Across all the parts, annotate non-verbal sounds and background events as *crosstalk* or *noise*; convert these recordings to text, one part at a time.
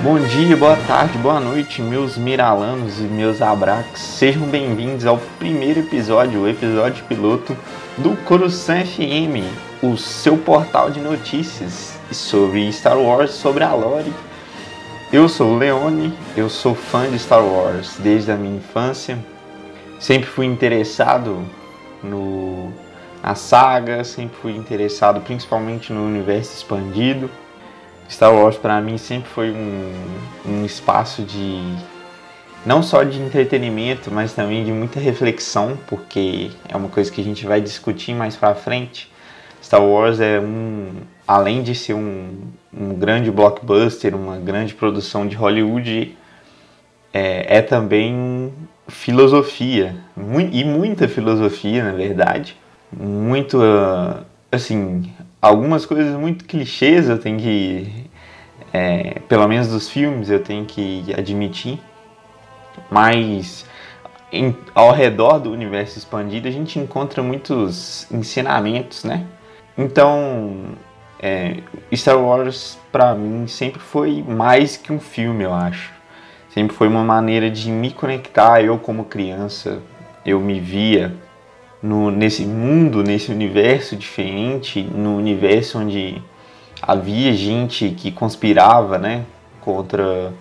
Bom dia, boa tarde, boa noite, meus miralanos e meus abraques. Sejam bem-vindos ao primeiro episódio, o episódio piloto do Coruscant FM, o seu portal de notícias sobre Star Wars, sobre a lore. Eu sou o Leone, eu sou fã de Star Wars desde a minha infância. Sempre fui interessado no na saga, sempre fui interessado principalmente no universo expandido. Star Wars para mim sempre foi um, um espaço de não só de entretenimento, mas também de muita reflexão, porque é uma coisa que a gente vai discutir mais para frente. Star Wars é um, além de ser um, um grande blockbuster, uma grande produção de Hollywood, é, é também filosofia, e muita filosofia, na verdade. Muito, assim, algumas coisas muito clichês eu tenho que, é, pelo menos dos filmes, eu tenho que admitir, mas em, ao redor do universo expandido a gente encontra muitos ensinamentos, né? Então, é, Star Wars para mim sempre foi mais que um filme, eu acho. Sempre foi uma maneira de me conectar. Eu como criança, eu me via no, nesse mundo, nesse universo diferente, no universo onde havia gente que conspirava, né, contra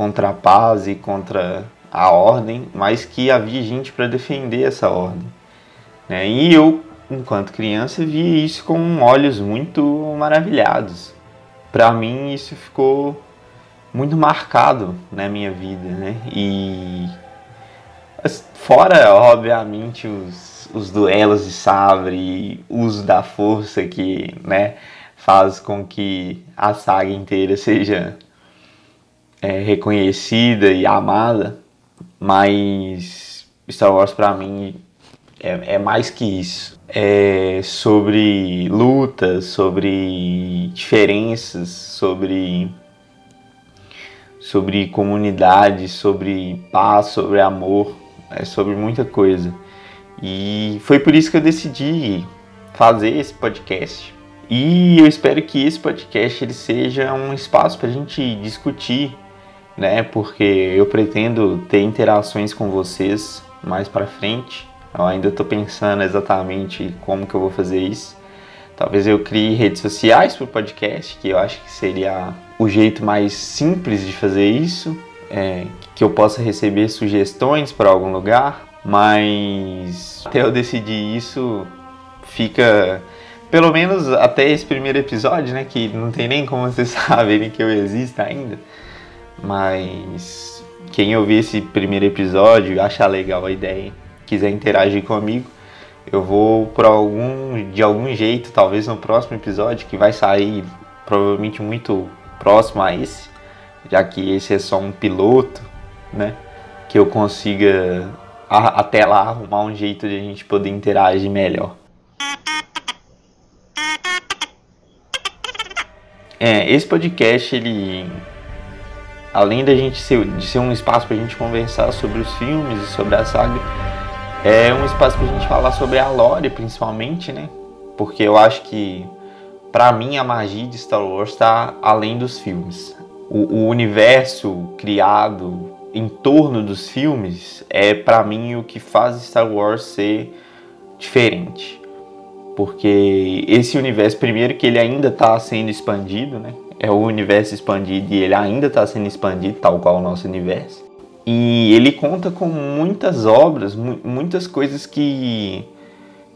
contra a paz e contra a ordem, mas que havia gente para defender essa ordem. Né? E eu, enquanto criança, via isso com olhos muito maravilhados. Para mim, isso ficou muito marcado na minha vida, né? E fora, obviamente, os os duelos de sabre uso da força que, né, faz com que a saga inteira seja é, reconhecida e amada, mas Star Wars para mim é, é, mais que isso. É sobre lutas, sobre diferenças, sobre sobre comunidade, sobre paz, sobre amor, é sobre muita coisa. E foi por isso que eu decidi fazer esse podcast. E eu espero que esse podcast ele seja um espaço para a gente discutir, né? Porque eu pretendo ter interações com vocês mais para frente. Eu ainda estou pensando exatamente como que eu vou fazer isso. Talvez eu crie redes sociais para o podcast, que eu acho que seria o jeito mais simples de fazer isso. É, que eu possa receber sugestões para algum lugar, mas até eu decidir isso, fica pelo menos até esse primeiro episódio, né? Que não tem nem como vocês *laughs* saberem que eu existo ainda. Mas quem ouvir esse primeiro episódio, achar legal a ideia, quiser interagir comigo, eu vou por algum de algum jeito, talvez no próximo episódio que vai sair provavelmente muito próximo a esse, já que esse é só um piloto, né? Que eu consiga até lá arrumar um jeito de a gente poder interagir melhor. É, esse podcast, ele. Além da gente ser, de ser um espaço para a gente conversar sobre os filmes e sobre a saga, é um espaço para a gente falar sobre a lore, principalmente, né? Porque eu acho que, para mim, a magia de Star Wars está além dos filmes. O, o universo criado em torno dos filmes é para mim o que faz Star Wars ser diferente. Porque esse universo, primeiro que ele ainda está sendo expandido, né? É o universo expandido e ele ainda está sendo expandido, tal qual o nosso universo. E ele conta com muitas obras, muitas coisas que,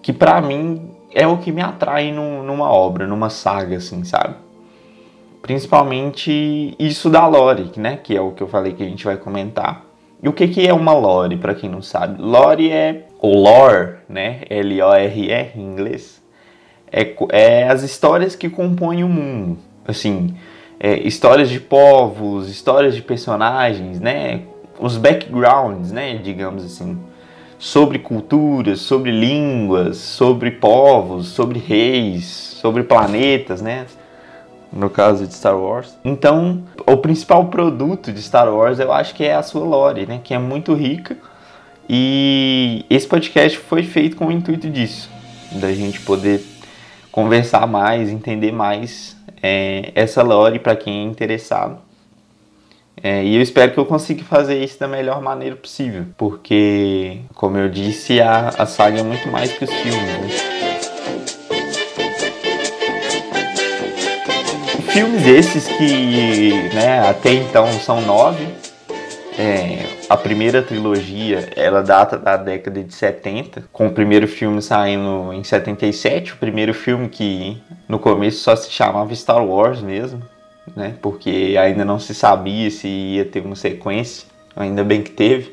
que para mim é o que me atrai numa obra, numa saga, assim, sabe? Principalmente isso da lore, né? Que é o que eu falei que a gente vai comentar. E o que, que é uma lore, para quem não sabe? Lore é, ou lore, né? L-O-R-E em inglês. É, é as histórias que compõem o mundo. Assim, é, histórias de povos, histórias de personagens, né? Os backgrounds, né? Digamos assim. Sobre culturas, sobre línguas, sobre povos, sobre reis, sobre planetas, né? No caso de Star Wars. Então, o principal produto de Star Wars eu acho que é a sua lore, né? Que é muito rica. E esse podcast foi feito com o intuito disso, da gente poder conversar mais, entender mais é, essa lore para quem é interessado. É, e eu espero que eu consiga fazer isso da melhor maneira possível, porque, como eu disse, a, a saga é muito mais que os filmes. Né? Filmes esses que né, até então são nove. É, a primeira trilogia ela data da década de 70, com o primeiro filme saindo em 77, o primeiro filme que no começo só se chamava Star Wars mesmo, né? Porque ainda não se sabia se ia ter uma sequência, ainda bem que teve.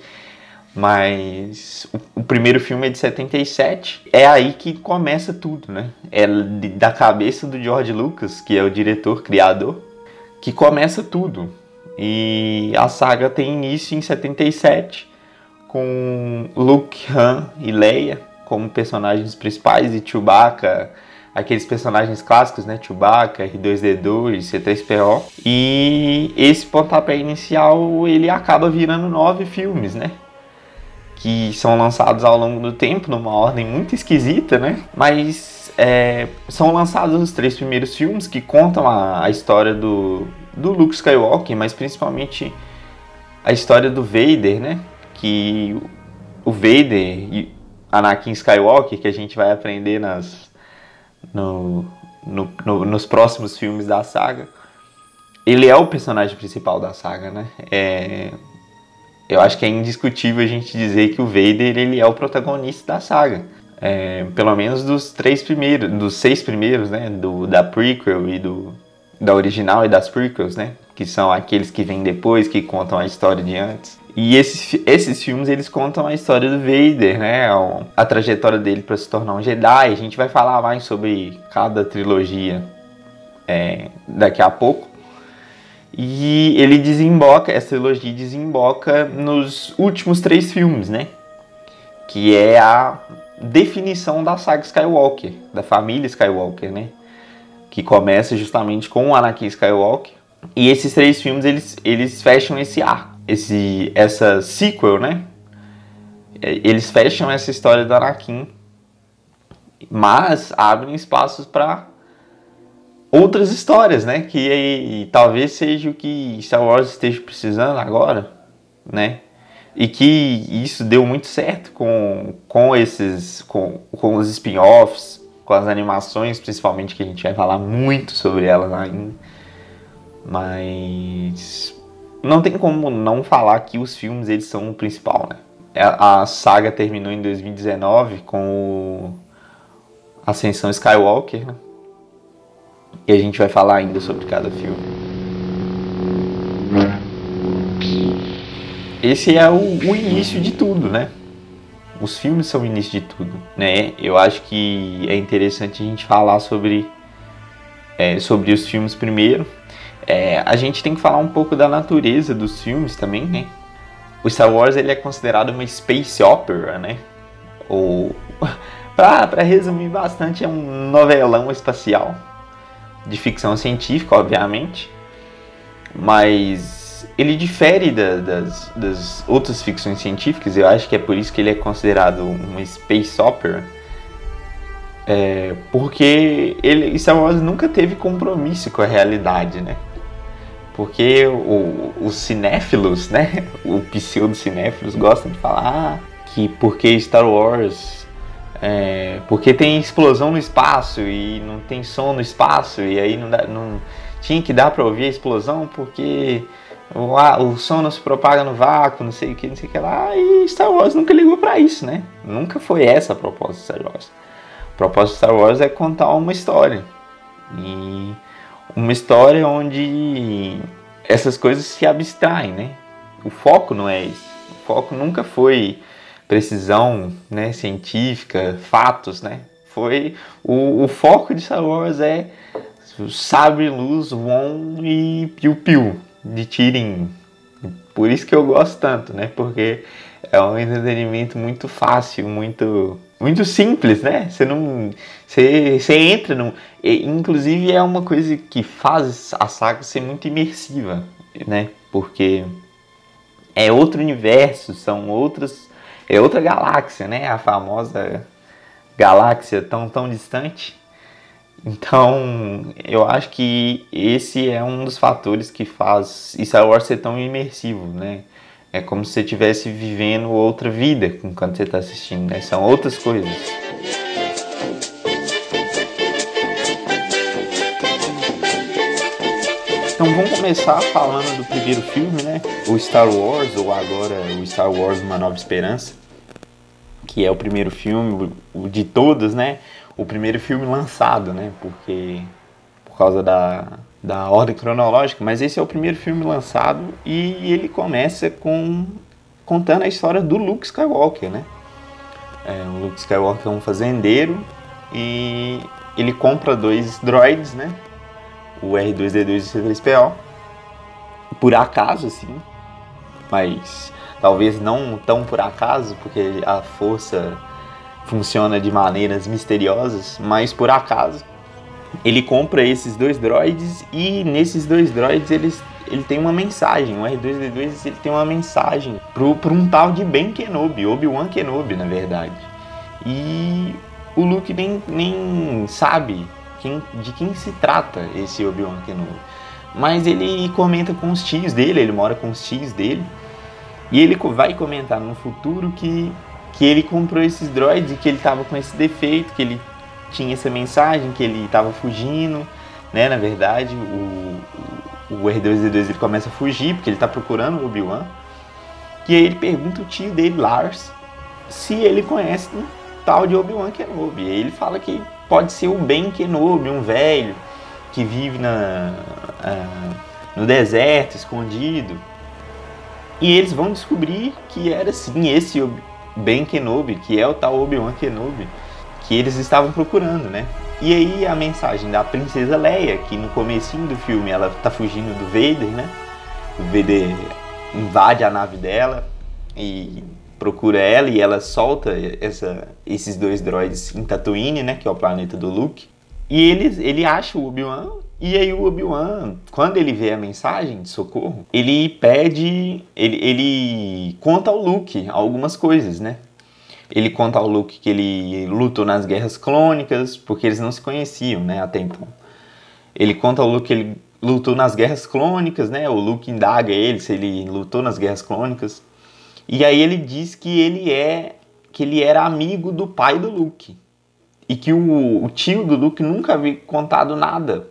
Mas o, o, primeiro filme é de 77. É aí que começa tudo, né? É da cabeça do George Lucas, que é o diretor, criador, que começa tudo. E a saga tem início em 77, com Luke, Han e Leia como personagens principais e Chewbacca aqueles personagens clássicos, né? Chewbacca, R2D2, C3PO. E esse pontapé inicial ele acaba virando nove filmes, né? Que são lançados ao longo do tempo, numa ordem muito esquisita, né? Mas é, são lançados os três primeiros filmes que contam a, a história do, do Luke Skywalker, mas principalmente a história do Vader, né? Que o Vader e Anakin Skywalker, que a gente vai aprender nas, no, no, no, nos próximos filmes da saga. Ele é o personagem principal da saga, né? É, eu acho que é indiscutível a gente dizer que o Vader ele é o protagonista da saga. É, pelo menos dos três primeiros, dos seis primeiros, né? Do, da prequel e do, da original e das prequels, né? Que são aqueles que vêm depois, que contam a história de antes. E esses, esses filmes eles contam a história do Vader, né? A trajetória dele para se tornar um Jedi. A gente vai falar mais sobre cada trilogia é, daqui a pouco. E ele desemboca, essa trilogia desemboca nos últimos três filmes, né? Que é a definição da saga Skywalker, da família Skywalker, né? Que começa justamente com o Anakin Skywalker. E esses três filmes eles, eles fecham esse arco esse, essa sequel, né? É, eles fecham essa história do Anakin, mas abrem espaços para outras histórias, né? Que e, talvez seja o que Star Wars esteja precisando agora, né? E que isso deu muito certo com, com esses com, com os spin-offs, com as animações, principalmente que a gente vai falar muito sobre elas ainda. Mas não tem como não falar que os filmes eles são o principal, né? É, a saga terminou em 2019 com Ascensão Skywalker, né? E a gente vai falar ainda sobre cada filme. Esse é o, o início de tudo, né? Os filmes são o início de tudo, né? Eu acho que é interessante a gente falar sobre, é, sobre os filmes primeiro, é, a gente tem que falar um pouco da natureza dos filmes também, né? O Star Wars ele é considerado uma space opera, né? Ou, *laughs* para resumir bastante, é um novelão espacial de ficção científica, obviamente, mas ele difere da, das, das outras ficções científicas. Eu acho que é por isso que ele é considerado uma space opera. É, porque ele, Star Wars nunca teve compromisso com a realidade, né? Porque o, os cinéfilos, né? *laughs* O pseudo-cinéfilos gostam de falar que porque Star Wars. É, porque tem explosão no espaço e não tem som no espaço e aí não, dá, não tinha que dar para ouvir a explosão porque o, o som não se propaga no vácuo, não sei o que, não sei o que lá. E Star Wars nunca ligou para isso, né? Nunca foi essa a proposta de Star Wars. A proposta de Star Wars é contar uma história. E uma história onde essas coisas se abstraem, né? O foco não é esse. O foco nunca foi precisão né, científica, fatos, né? Foi o, o foco de Star Wars é sabre luz, Won e piu piu de tirinho. Por isso que eu gosto tanto, né? Porque é um entretenimento muito fácil, muito muito simples, né? Você não você, você entra no inclusive é uma coisa que faz a saga ser muito imersiva, né? Porque é outro universo, são outras é outra galáxia, né? A famosa galáxia tão tão distante. Então, eu acho que esse é um dos fatores que faz Star Wars ser tão imersivo, né? É como se você estivesse vivendo outra vida enquanto você está assistindo, né? São outras coisas. Então vamos começar falando do primeiro filme, né? O Star Wars, ou agora o Star Wars Uma Nova Esperança, que é o primeiro filme de todos, né? o primeiro filme lançado, né? Porque por causa da, da ordem cronológica, mas esse é o primeiro filme lançado e ele começa com contando a história do Luke Skywalker, né? É, o Luke Skywalker é um fazendeiro e ele compra dois droids, né? O R2D2 e o C3PO. Por acaso, assim. Mas talvez não tão por acaso, porque a força funciona de maneiras misteriosas, mas por acaso ele compra esses dois droids e nesses dois droids eles, ele tem uma mensagem, o R2D2 ele tem uma mensagem para um tal de Ben Kenobi, Obi-Wan Kenobi na verdade. E o Luke nem, nem sabe quem, de quem se trata esse Obi-Wan Kenobi. Mas ele comenta com os tios dele, ele mora com os tios dele. E ele vai comentar no futuro que que ele comprou esses droids e que ele tava com esse defeito, que ele tinha essa mensagem, que ele tava fugindo, né? Na verdade, o, o R2D2 ele começa a fugir porque ele tá procurando o Obi-Wan. E aí ele pergunta o tio dele, Lars, se ele conhece um tal de Obi-Wan Kenobi. E ele fala que pode ser o Ben Kenobi, um velho que vive na, uh, no deserto, escondido. E eles vão descobrir que era sim esse Ben Kenobi, que é o tal Obi-Wan Kenobi, que eles estavam procurando, né? E aí a mensagem da princesa Leia, que no comecinho do filme ela tá fugindo do Vader, né? O Vader invade a nave dela e procura ela e ela solta essa, esses dois droids em Tatooine, né? Que é o planeta do Luke. E ele, ele acha o Obi-Wan e aí o Obi-Wan, quando ele vê a mensagem de socorro, ele pede, ele, ele conta ao Luke algumas coisas, né? Ele conta ao Luke que ele lutou nas guerras clônicas, porque eles não se conheciam, né, até então. Ele conta ao Luke que ele lutou nas guerras clônicas, né? O Luke indaga ele se ele lutou nas guerras clônicas. E aí ele diz que ele é que ele era amigo do pai do Luke. E que o, o tio do Luke nunca havia contado nada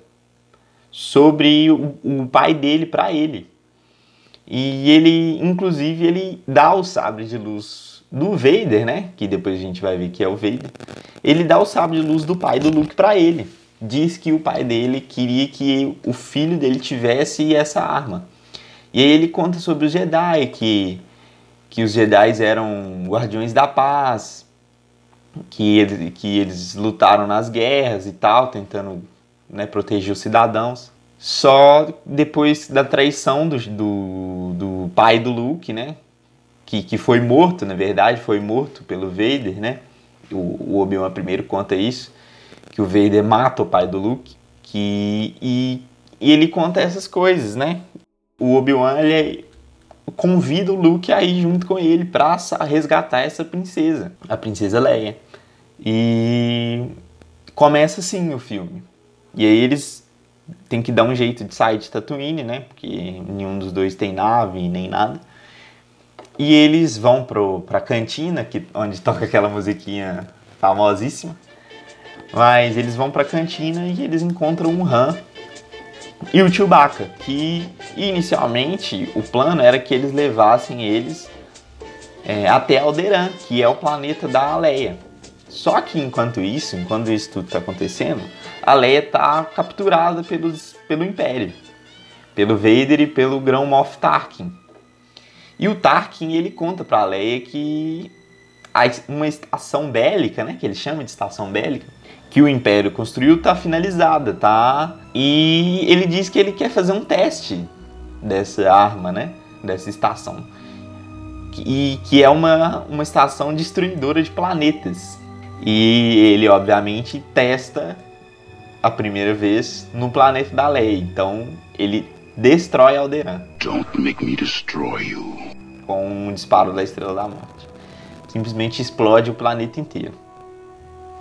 sobre o, o pai dele para ele. E ele, inclusive, ele dá o sabre de luz do Vader, né? Que depois a gente vai ver que é o Vader. Ele dá o sabre de luz do pai do Luke para ele. Diz que o pai dele queria que o filho dele tivesse essa arma. E aí ele conta sobre os Jedi, que, que os Jedi eram guardiões da paz, que, ele, que eles lutaram nas guerras e tal, tentando né, proteger os cidadãos. Só depois da traição do, do, do pai do Luke, né? Que, que foi morto, na verdade, foi morto pelo Vader, né? O, o Obi-Wan primeiro conta isso, que o Vader mata o pai do Luke, que, e, e ele conta essas coisas, né? O Obi-Wan, ele convida o Luke a ir junto com ele para resgatar essa princesa, a princesa Leia. E começa assim o filme. E aí eles têm que dar um jeito de sair de Tatooine, né? Porque nenhum dos dois tem nave nem nada. E eles vão pro, pra cantina, que, onde toca aquela musiquinha famosíssima. Mas eles vão pra cantina e eles encontram um Han e o Chewbacca, que inicialmente o plano era que eles levassem eles é, até Alderaan, que é o planeta da Leia. Só que enquanto isso, enquanto isso tudo está acontecendo, a Leia está capturada pelos, pelo Império, pelo Vader e pelo Grão Moff Tarkin. E o Tarkin ele conta para a Leia que uma estação bélica, né, que ele chama de estação bélica, que o Império construiu está finalizada, tá? E ele diz que ele quer fazer um teste dessa arma, né, dessa estação. E que é uma, uma estação destruidora de planetas. E ele, obviamente, testa a primeira vez no planeta da Leia. Então, ele destrói Alderan. Don't make me destroy you. Com um disparo da Estrela da Morte. Simplesmente explode o planeta inteiro.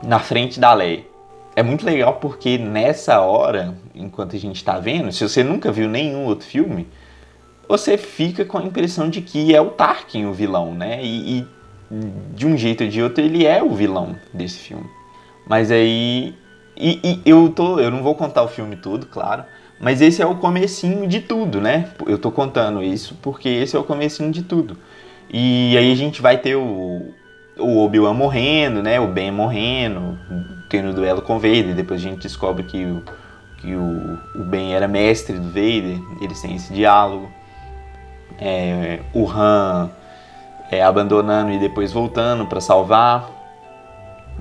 Na frente da Leia. é muito legal porque nessa hora, enquanto a gente está vendo, se você nunca viu nenhum outro filme, você fica com a impressão de que é o Tarkin o vilão, né? E, e de um jeito ou de outro ele é o vilão desse filme. Mas aí. E, e, eu, tô, eu não vou contar o filme todo, claro. Mas esse é o comecinho de tudo, né? Eu tô contando isso porque esse é o comecinho de tudo. E aí a gente vai ter o, o Obi-Wan morrendo, né? O Ben morrendo, tendo duelo com o Vader. Depois a gente descobre que o, que o, o Ben era mestre do Vader. Eles têm esse diálogo. É, o Han é, abandonando e depois voltando para salvar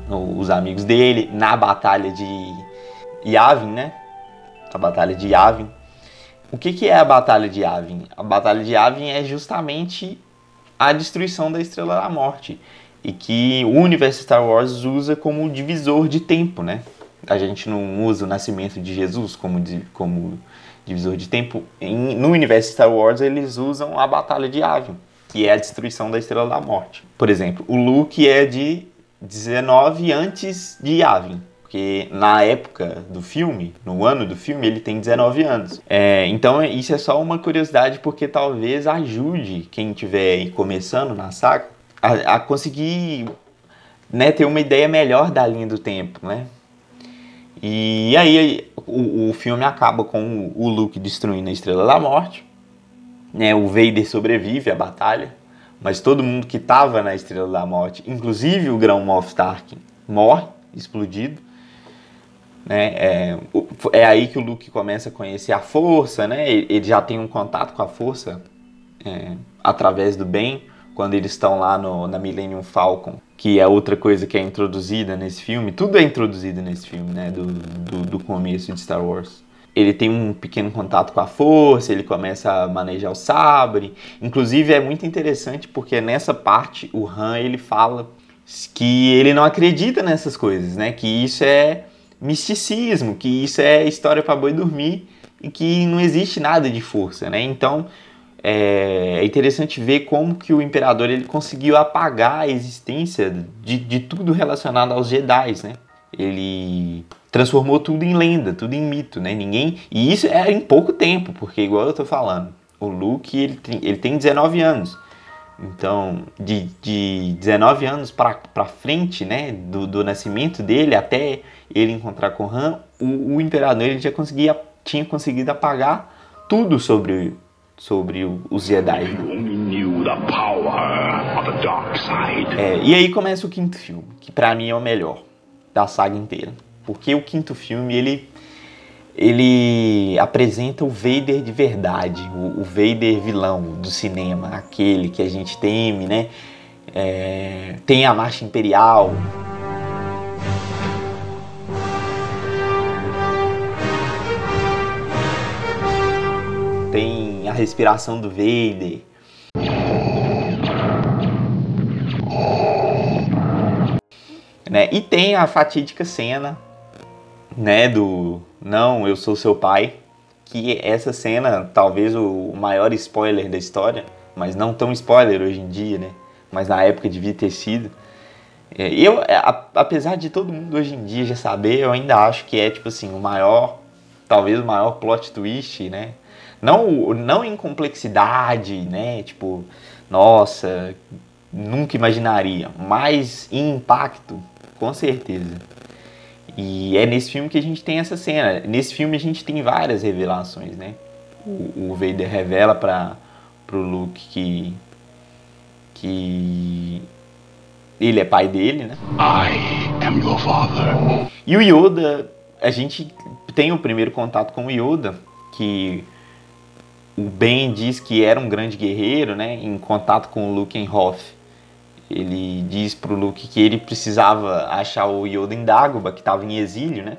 os amigos dele na batalha de Yavin, né? A batalha de Yavin. O que, que é a batalha de Yavin? A batalha de Yavin é justamente a destruição da Estrela da Morte e que o universo Star Wars usa como divisor de tempo, né? A gente não usa o nascimento de Jesus como, como divisor de tempo. Em, no universo Star Wars eles usam a batalha de Yavin, que é a destruição da Estrela da Morte. Por exemplo, o Luke é de 19 antes de Yavin. Porque na época do filme, no ano do filme, ele tem 19 anos. É, então isso é só uma curiosidade porque talvez ajude quem estiver começando na saga a, a conseguir né, ter uma ideia melhor da linha do tempo, né? E aí o, o filme acaba com o Luke destruindo a Estrela da Morte, né? O Vader sobrevive à batalha, mas todo mundo que estava na Estrela da Morte, inclusive o Grão Moff Tarkin, morre explodido. Né? É, é aí que o Luke começa a conhecer a força, né? Ele já tem um contato com a força é, através do bem quando eles estão lá no, na Millennium Falcon, que é outra coisa que é introduzida nesse filme. Tudo é introduzido nesse filme, né? Do, do, do começo de Star Wars ele tem um pequeno contato com a força, ele começa a manejar o sabre. Inclusive é muito interessante porque nessa parte o Han ele fala que ele não acredita nessas coisas, né? Que isso é misticismo, que isso é história para boi dormir e que não existe nada de força, né? Então é, é interessante ver como que o imperador ele conseguiu apagar a existência de, de tudo relacionado aos Jedi, né? Ele transformou tudo em lenda, tudo em mito, né? Ninguém e isso é em pouco tempo, porque igual eu tô falando, o Luke ele tem, ele tem 19 anos. Então, de, de 19 anos para frente, né, do, do nascimento dele até ele encontrar com Han, o, o imperador ele já conseguia, tinha conseguido apagar tudo sobre, sobre os Jedi. É, e aí começa o quinto filme, que para mim é o melhor da saga inteira. Porque o quinto filme, ele ele apresenta o Vader de verdade, o, o Vader vilão do cinema, aquele que a gente teme, né? É, tem a marcha imperial. Respiração do Vader. Né? E tem a fatídica cena né, do Não, eu sou seu pai, que essa cena, talvez o maior spoiler da história, mas não tão spoiler hoje em dia, né? Mas na época devia ter sido. É, eu, é, apesar de todo mundo hoje em dia já saber, eu ainda acho que é, tipo assim, o maior, talvez o maior plot twist, né? Não, não em complexidade, né? Tipo, nossa, nunca imaginaria, mas em impacto, com certeza. E é nesse filme que a gente tem essa cena. Nesse filme a gente tem várias revelações, né? O, o Vader revela para pro Luke que que ele é pai dele, né? I am your father. E o Yoda, a gente tem o primeiro contato com o Yoda, que o Ben diz que era um grande guerreiro, né? Em contato com o Luke em Hoth ele diz pro Luke que ele precisava achar o Yoda em Dagobah, que estava em exílio, né?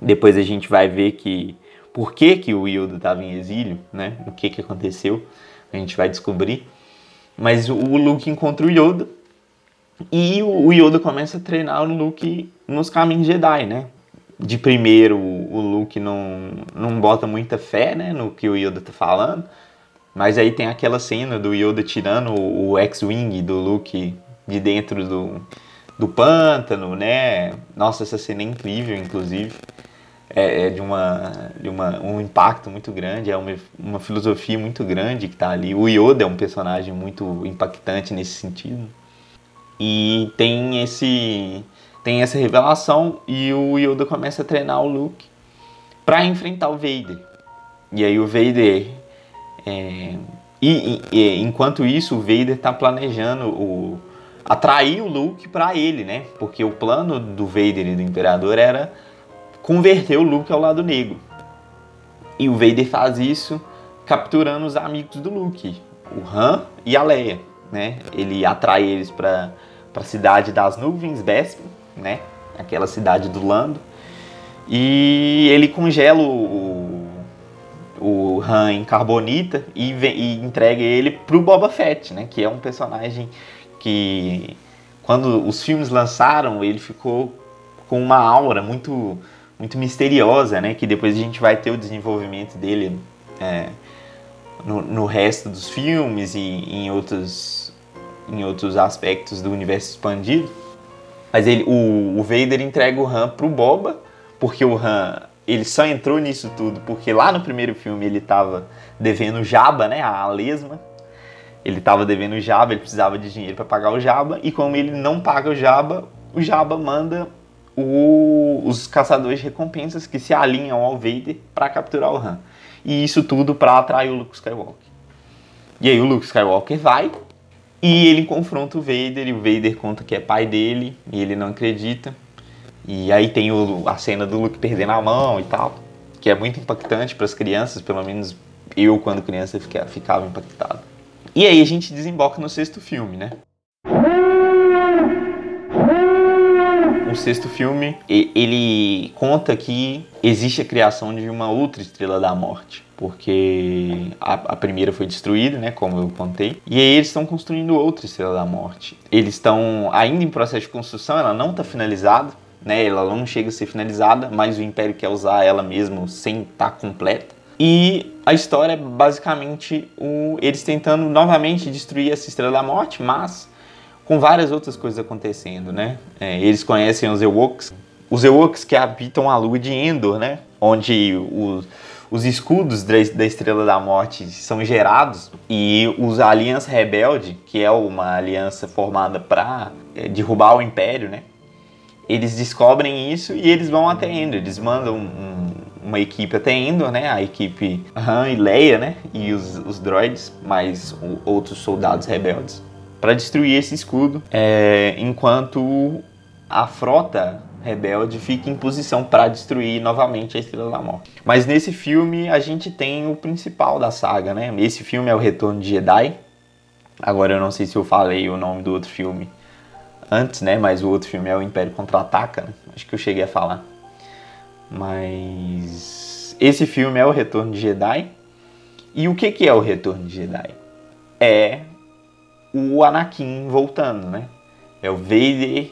Depois a gente vai ver que por que, que o Yoda estava em exílio, né? O que que aconteceu, a gente vai descobrir. Mas o Luke encontra o Yoda e o Yoda começa a treinar o Luke nos caminhos Jedi, né? De primeiro, o Luke não, não bota muita fé, né, no que o Yoda tá falando, mas aí tem aquela cena do Yoda tirando o X-Wing do Luke de dentro do, do pântano, né? Nossa, essa cena é incrível, inclusive. É, é de, uma, de uma, um impacto muito grande, é uma, uma filosofia muito grande que está ali. O Yoda é um personagem muito impactante nesse sentido. E tem esse tem essa revelação e o Yoda começa a treinar o Luke para enfrentar o Vader. E aí o Vader é, e, e, enquanto isso o Vader está planejando o atrair o Luke para ele, né? Porque o plano do Vader e do Imperador era converter o Luke ao lado negro. E o Vader faz isso capturando os amigos do Luke, o Han e a Leia, né? Ele atrai eles para a cidade das nuvens, Bespin, né? Aquela cidade do Lando. E ele congela o, o Han em carbonita e, e entrega ele pro Boba Fett, né? Que é um personagem que quando os filmes lançaram, ele ficou com uma aura muito muito misteriosa, né? Que depois a gente vai ter o desenvolvimento dele é, no, no, resto dos filmes e em outros, em outros aspectos do universo expandido. Mas ele, o, o Vader entrega o Han pro Boba, porque o Han ele só entrou nisso tudo porque lá no primeiro filme ele estava devendo Jabba, né? A lesma ele estava devendo Jabba, ele precisava de dinheiro para pagar o Jabba, e como ele não paga o Jabba, o Jabba manda o, os caçadores de recompensas que se alinham ao Vader para capturar o Han. E isso tudo para atrair o Luke Skywalker. E aí o Luke Skywalker vai e ele confronta o Vader e o Vader conta que é pai dele e ele não acredita. E aí tem o, a cena do Luke perdendo a mão e tal, que é muito impactante para as crianças, pelo menos eu quando criança ficava impactado. E aí a gente desemboca no sexto filme, né? O sexto filme, ele conta que existe a criação de uma outra estrela da morte, porque a, a primeira foi destruída, né, como eu contei, e aí eles estão construindo outra estrela da morte. Eles estão ainda em processo de construção, ela não está finalizada, né, ela não chega a ser finalizada, mas o Império quer usar ela mesmo sem estar tá completa. E a história é basicamente o, eles tentando novamente destruir essa Estrela da Morte, mas com várias outras coisas acontecendo, né? É, eles conhecem os Ewoks, os Ewoks que habitam a lua de Endor, né? Onde os, os escudos da, Estrela da Morte são gerados e os Aliança Rebelde, que é uma aliança formada para é, derrubar o Império, né? Eles descobrem isso e eles vão até Endor, eles mandam um, uma equipe até Endor, né? A equipe Han e Leia, né? E os, os droids, mais outros soldados rebeldes, para destruir esse escudo, é, enquanto a frota rebelde fica em posição para destruir novamente a Estrela da Morte. Mas nesse filme a gente tem o principal da saga, né? Esse filme é o Retorno de Jedi. Agora eu não sei se eu falei o nome do outro filme antes, né? Mas o outro filme é o Império Contra-Ataca. Né? Acho que eu cheguei a falar. Mas esse filme é o Retorno de Jedi. E o que, que é o Retorno de Jedi? É o Anakin voltando, né? É o Vader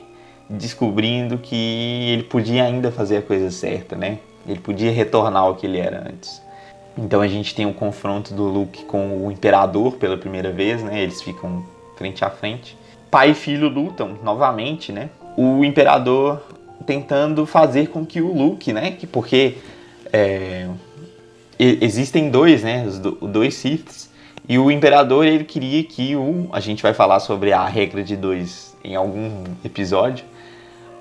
descobrindo que ele podia ainda fazer a coisa certa, né? Ele podia retornar ao que ele era antes. Então a gente tem o confronto do Luke com o Imperador pela primeira vez, né? Eles ficam frente a frente. Pai e filho lutam novamente, né? O Imperador tentando fazer com que o Luke, né? Que, porque é, existem dois, né? Os dois Siths. E o Imperador ele queria que o. A gente vai falar sobre a regra de dois em algum episódio.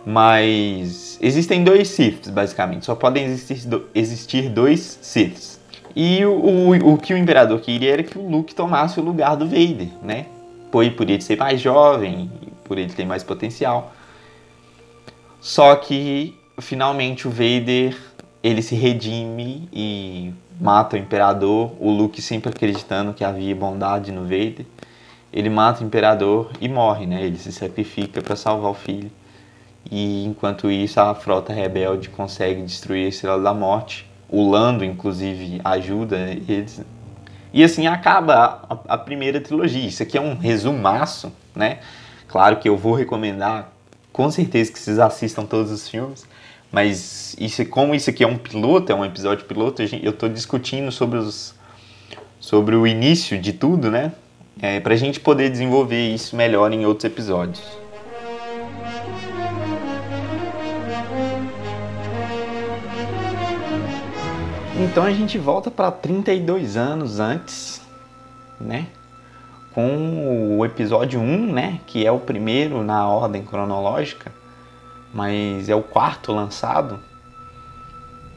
Mas existem dois Siths, basicamente. Só podem existir, existir dois Siths. E o, o, o que o Imperador queria era que o Luke tomasse o lugar do Vader, né? Por, por ele ser mais jovem, por ele ter mais potencial. Só que finalmente o Vader ele se redime e mata o imperador. O Luke sempre acreditando que havia bondade no Vader. Ele mata o imperador e morre, né? Ele se sacrifica para salvar o filho. E enquanto isso, a frota rebelde consegue destruir a Estrela da Morte. O Lando, inclusive, ajuda eles. E assim acaba a, a primeira trilogia. Isso aqui é um resumaço, né? Claro que eu vou recomendar com certeza que vocês assistam todos os filmes. Mas isso, como isso aqui é um piloto, é um episódio piloto, eu estou discutindo sobre, os, sobre o início de tudo, né? É, para a gente poder desenvolver isso melhor em outros episódios. Então a gente volta para 32 anos antes, né? Com o episódio 1, né? Que é o primeiro na ordem cronológica, mas é o quarto lançado.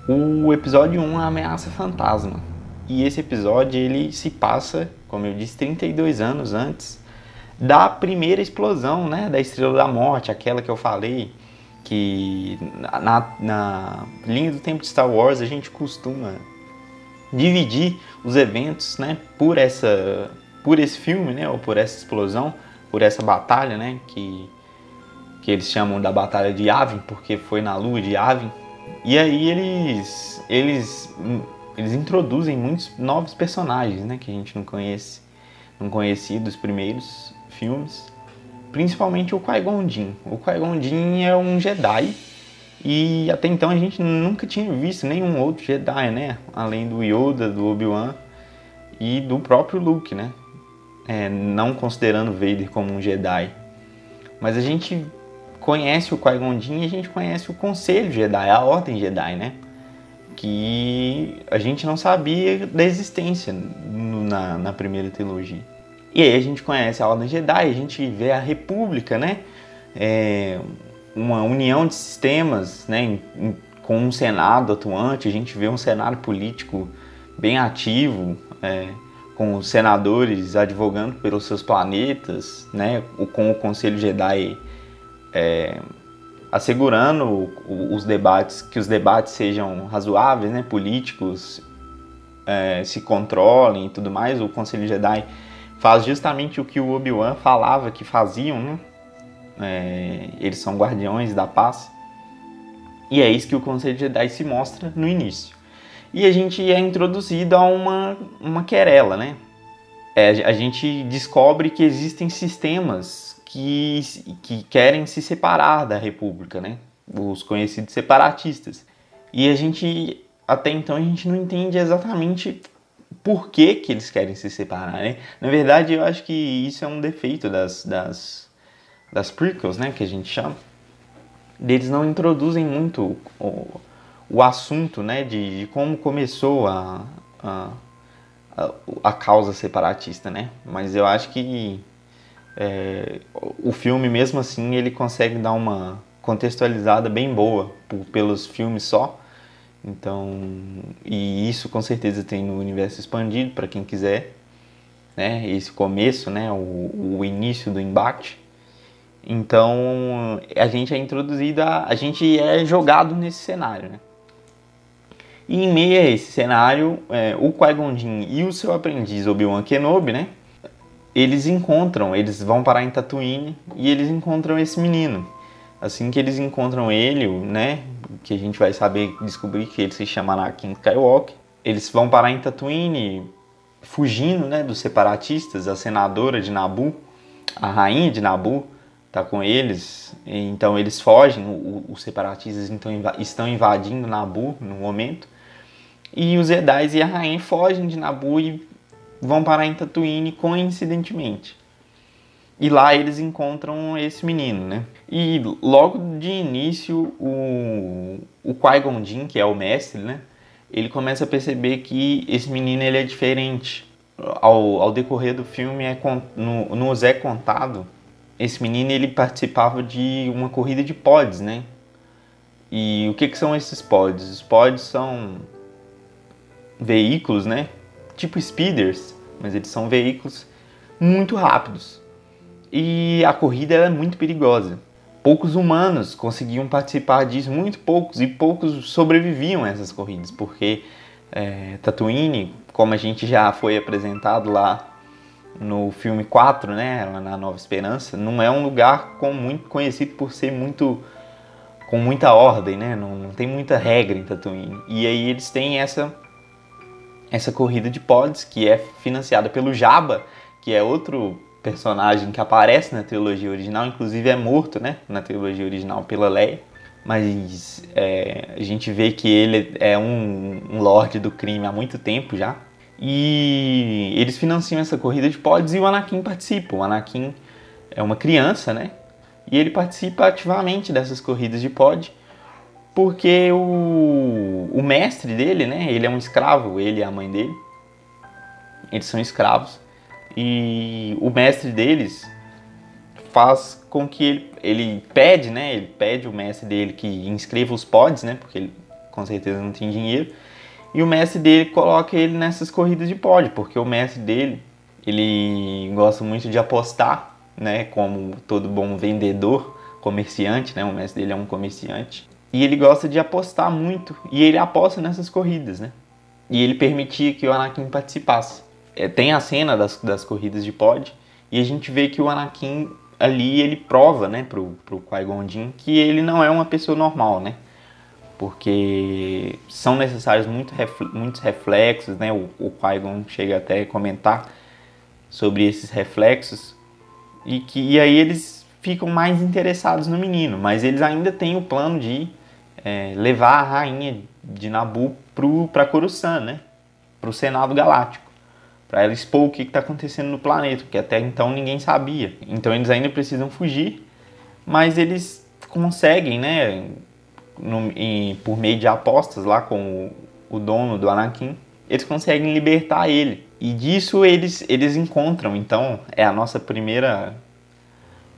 O episódio 1 é a ameaça fantasma. E esse episódio ele se passa, como eu disse, 32 anos antes da primeira explosão, né? Da Estrela da Morte, aquela que eu falei que na, na linha do tempo de Star Wars a gente costuma dividir os eventos, né, por essa por esse filme, né, ou por essa explosão, por essa batalha, né, que que eles chamam da batalha de Yavin, porque foi na lua de Yavin. E aí eles eles eles introduzem muitos novos personagens, né, que a gente não conhece, não conhecia dos primeiros filmes principalmente o Qui-Gon Jinn. O Qui-Gon Jinn é um Jedi e até então a gente nunca tinha visto nenhum outro Jedi, né? Além do Yoda, do Obi-Wan e do próprio Luke, né? É, não considerando Vader como um Jedi. Mas a gente conhece o Qui-Gon Jinn e a gente conhece o Conselho Jedi, a Ordem Jedi, né? Que a gente não sabia da existência na, na primeira trilogia. E aí a gente conhece a Ordem Jedi, a gente vê a República, né? É uma união de sistemas, né? Em, em, com um Senado atuante, a gente vê um cenário político bem ativo, é, com os senadores advogando pelos seus planetas, né? Com o Conselho Jedi é, assegurando os debates, que os debates sejam razoáveis, né? Políticos é, se controlem e tudo mais. O Conselho Jedi faz justamente o que o Obi-Wan falava que faziam, né? É, eles são guardiões da paz. E é isso que o Conselho Jedi se mostra no início. E a gente é introduzido a uma, uma querela, né? É, a gente descobre que existem sistemas que, que querem se separar da República, né? Os conhecidos separatistas. E a gente, até então, a gente não entende exatamente por que, que eles querem se separar, né? Na verdade, eu acho que isso é um defeito das, das, das prequels, né? Que a gente chama. Eles não introduzem muito o, o assunto, né? De, de como começou a, a, a, a, causa separatista, né? Mas eu acho que é, o filme, mesmo assim, ele consegue dar uma contextualizada bem boa por, pelos filmes só então, e isso com certeza tem no universo expandido para quem quiser, né? Esse começo, né? O, o início do embate. Então, a gente é introduzido, a, a gente é jogado nesse cenário, né? E em meio a esse cenário, é, o Qui-Gon Jinn e o seu aprendiz Obi-Wan Kenobi, né? Eles encontram, eles vão parar em Tatooine e eles encontram esse menino. Assim que eles encontram ele, né? Que a gente vai saber descobrir que ele se chama Anakin Skywalker. Eles vão parar em Tatooine, fugindo, né, dos separatistas. A senadora de Nabu, a rainha de Nabu, tá com eles. Então eles fogem. os separatistas então estão invadindo Nabu no momento. E os Jedi e a rainha fogem de Nabu e vão parar em Tatooine coincidentemente. E lá eles encontram esse menino, né? E logo de início o, o Qui-Gon que é o mestre, né? Ele começa a perceber que esse menino ele é diferente. Ao, ao decorrer do filme, é, no, nos é contado, esse menino ele participava de uma corrida de pods, né? E o que, que são esses pods? Os pods são veículos, né? Tipo speeders, mas eles são veículos muito rápidos e a corrida é muito perigosa. Poucos humanos conseguiam participar disso, muito poucos, e poucos sobreviviam a essas corridas, porque é, Tatooine, como a gente já foi apresentado lá no filme 4, né, na Nova Esperança, não é um lugar com muito conhecido por ser muito com muita ordem, né? Não, não, tem muita regra em Tatooine. E aí eles têm essa essa corrida de pods que é financiada pelo Jabba, que é outro personagem que aparece na trilogia original, inclusive é morto, né, na trilogia original pela Leia, mas é, a gente vê que ele é um, um lorde do crime há muito tempo já, e eles financiam essa corrida de pods e o Anakin participa. O Anakin é uma criança, né, e ele participa ativamente dessas corridas de pod, porque o, o mestre dele, né? Ele é um escravo, ele e a mãe dele. Eles são escravos. E o mestre deles faz com que ele, ele pede, né? Ele pede o mestre dele que inscreva os pods, né? Porque ele com certeza não tem dinheiro. E o mestre dele coloca ele nessas corridas de pod, porque o mestre dele, ele gosta muito de apostar, né? Como todo bom vendedor, comerciante, né? O mestre dele é um comerciante. E ele gosta de apostar muito. E ele aposta nessas corridas, né? E ele permitia que o Anakin participasse. É, tem a cena das, das corridas de pod. E a gente vê que o Anakin ali ele prova, né, pro, pro Qui-Gon Jinn que ele não é uma pessoa normal, né? Porque são necessários muito muitos reflexos, né? O, o Qui-Gon chega até a comentar sobre esses reflexos e que e aí eles ficam mais interessados no menino, mas eles ainda têm o plano de é, levar a rainha de Nabu para Coruscant, né? Para o Senado Galáctico, para ela expor o que está acontecendo no planeta, que até então ninguém sabia. Então eles ainda precisam fugir, mas eles conseguem, né? No, em, por meio de apostas lá com o, o dono do Anakin, eles conseguem libertar ele. E disso eles, eles encontram, então é a nossa primeira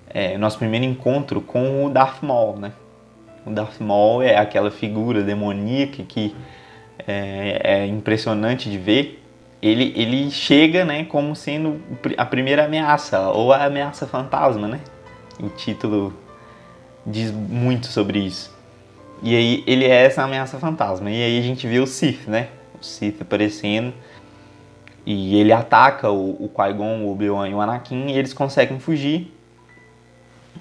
é, nosso primeiro encontro com o Darth Maul, né? O Darth Maul é aquela figura demoníaca que é, é impressionante de ver. Ele, ele chega né, como sendo a primeira ameaça, ou a ameaça fantasma, né? O título diz muito sobre isso. E aí ele é essa ameaça fantasma. E aí a gente vê o Sith, né? O Sith aparecendo. E ele ataca o, o Qui-Gon, o Obi-Wan e o Anakin e eles conseguem fugir.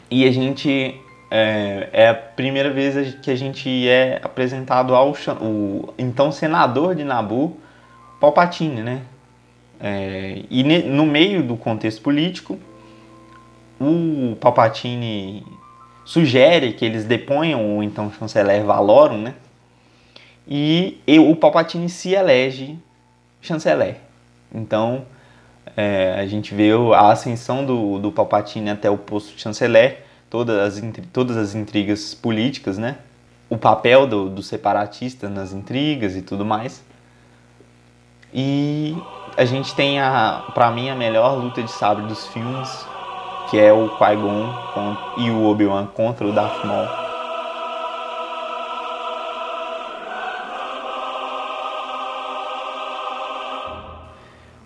E a gente é, é, a primeira vez que a gente é apresentado ao o, então senador de Nabu, Palpatine, né? É, e ne, no meio do contexto político, o Palpatine sugere que eles deponham o então chanceler Valorum, né? E, o Palpatine se elege chanceler. Então, é, a gente vê a ascensão do, do Palpatine até o posto de chanceler todas as, todas as intrigas políticas, né? O papel do, do separatista nas intrigas e tudo mais. E a gente tem, a, pra mim, a melhor luta de sabre dos filmes, que é o Qui-Gon e o Obi-Wan contra o Darth Maul.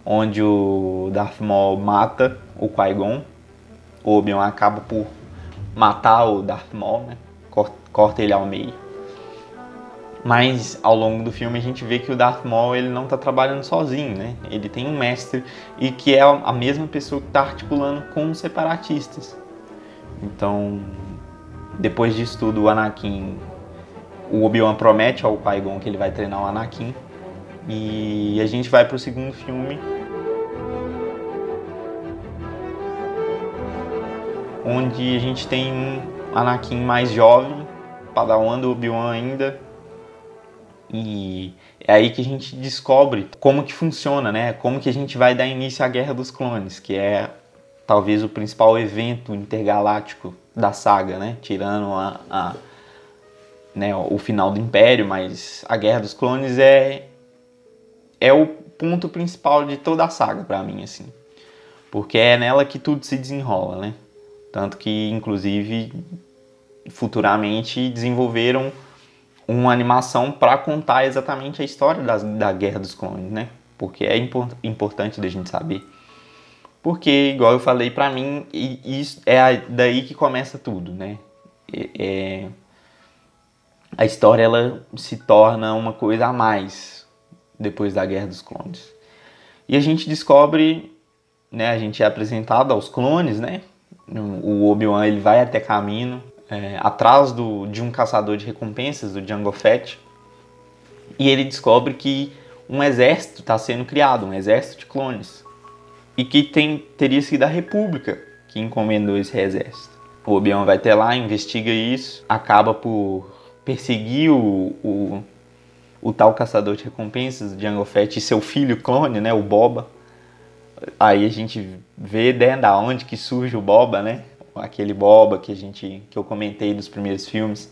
Onde o Darth Maul mata o Qui-Gon, o Obi-Wan acaba por matar o Darth Maul, né? Corta ele ao meio. Mas ao longo do filme a gente vê que o Darth Maul ele não está trabalhando sozinho, né? Ele tem um mestre e que é a mesma pessoa que está articulando com os separatistas. Então, depois disso tudo, o Anakin, o Obi-Wan promete ao Qui-Gon que ele vai treinar o Anakin. E a gente vai para o segundo filme onde a gente tem um Anakin mais jovem, Padawan do Obi-Wan ainda, e é aí que a gente descobre como que funciona, né? Como que a gente vai dar início à Guerra dos Clones, que é talvez o principal evento intergaláctico da saga, né? Tirando a, a né, o final do Império, mas a Guerra dos Clones é é o ponto principal de toda a saga para mim, assim, porque é nela que tudo se desenrola, né? Tanto que, inclusive, futuramente desenvolveram uma animação para contar exatamente a história das, da Guerra dos Clones, né? Porque é import, importante da gente saber. Porque, igual eu falei, para mim, isso é daí que começa tudo, né? É, é, a história ela se torna uma coisa a mais depois da Guerra dos Clones. E a gente descobre, né? A gente é apresentado aos clones, né? o Obi-Wan ele vai até caminho é, atrás do, de um caçador de recompensas, do Jango Fett, e ele descobre que um exército está sendo criado, um exército de clones, e que tem, teria sido a República que encomendou esse exército. O Obi-Wan vai até lá, investiga isso, acaba por perseguir o, o, o tal caçador de recompensas, o Jango Fett, e seu filho clone, né, o Boba, Aí a gente vê né, da onde que surge o Boba, né? Aquele Boba que a gente que eu comentei nos primeiros filmes.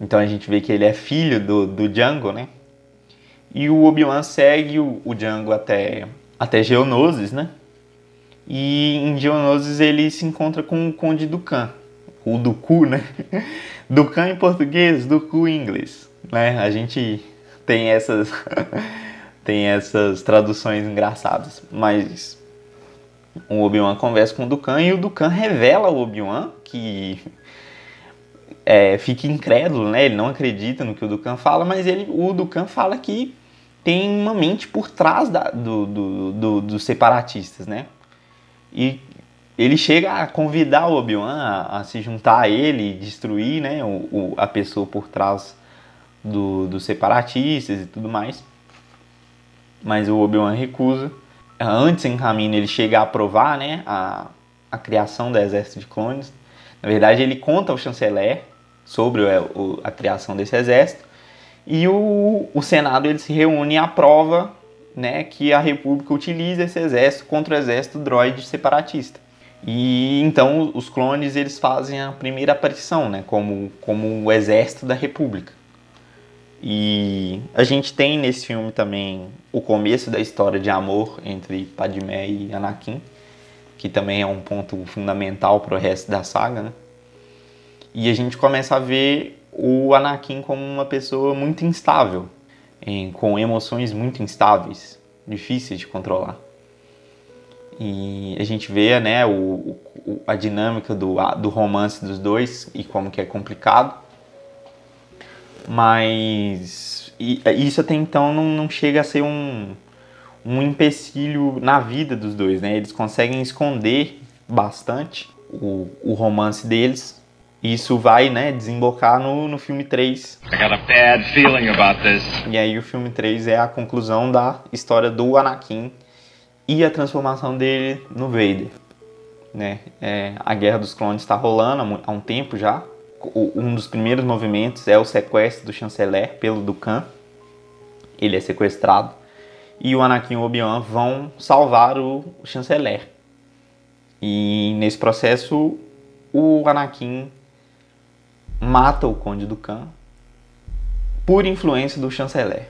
Então a gente vê que ele é filho do, do Django, né? E o Obi-Wan segue o, o Django até, até Geonosis, né? E em Geonosis ele se encontra com o Conde Dukan, o Duku, né? *laughs* Dukan em português, Duku em inglês, né? A gente tem essas *laughs* tem essas traduções engraçadas, mas o Obi-Wan conversa com o Dukan e o Dukan revela ao Obi-Wan que é, fica incrédulo, né? Ele não acredita no que o Dukan fala, mas ele, o Dukan fala que tem uma mente por trás da, do, do, do, dos separatistas, né? E ele chega a convidar o Obi-Wan a, a, se juntar a ele e destruir né, o, o, a pessoa por trás do, dos separatistas e tudo mais. Mas o Obi-Wan recusa. Antes, em caminho, ele chega a aprovar né, a, a criação do exército de clones. Na verdade, ele conta ao chanceler sobre o, a criação desse exército. E o, o Senado ele se reúne e aprova né, que a República utiliza esse exército contra o exército droid separatista. E então os clones eles fazem a primeira aparição, né, como, como o exército da República. E a gente tem nesse filme também o começo da história de amor entre Padmé e Anakin, que também é um ponto fundamental para o resto da saga, né? E a gente começa a ver o Anakin como uma pessoa muito instável, com emoções muito instáveis, difíceis de controlar. E a gente vê né, o, a dinâmica do, do romance dos dois e como que é complicado. Mas isso até então não, não chega a ser um, um empecilho na vida dos dois. Né? Eles conseguem esconder bastante o, o romance deles isso vai, né, desembocar no, no filme 3. I got a bad feeling about this. E aí o filme 3 é a conclusão da história do Anakin e a transformação dele no Vader. Né? É, a Guerra dos Clones está rolando há um tempo já. Um dos primeiros movimentos é o sequestro do chanceler pelo Dukan. Ele é sequestrado. E o Anakin e o Obi-Wan vão salvar o, chanceler. E nesse processo, o Anakin mata o Conde do Khan por influência do chanceler.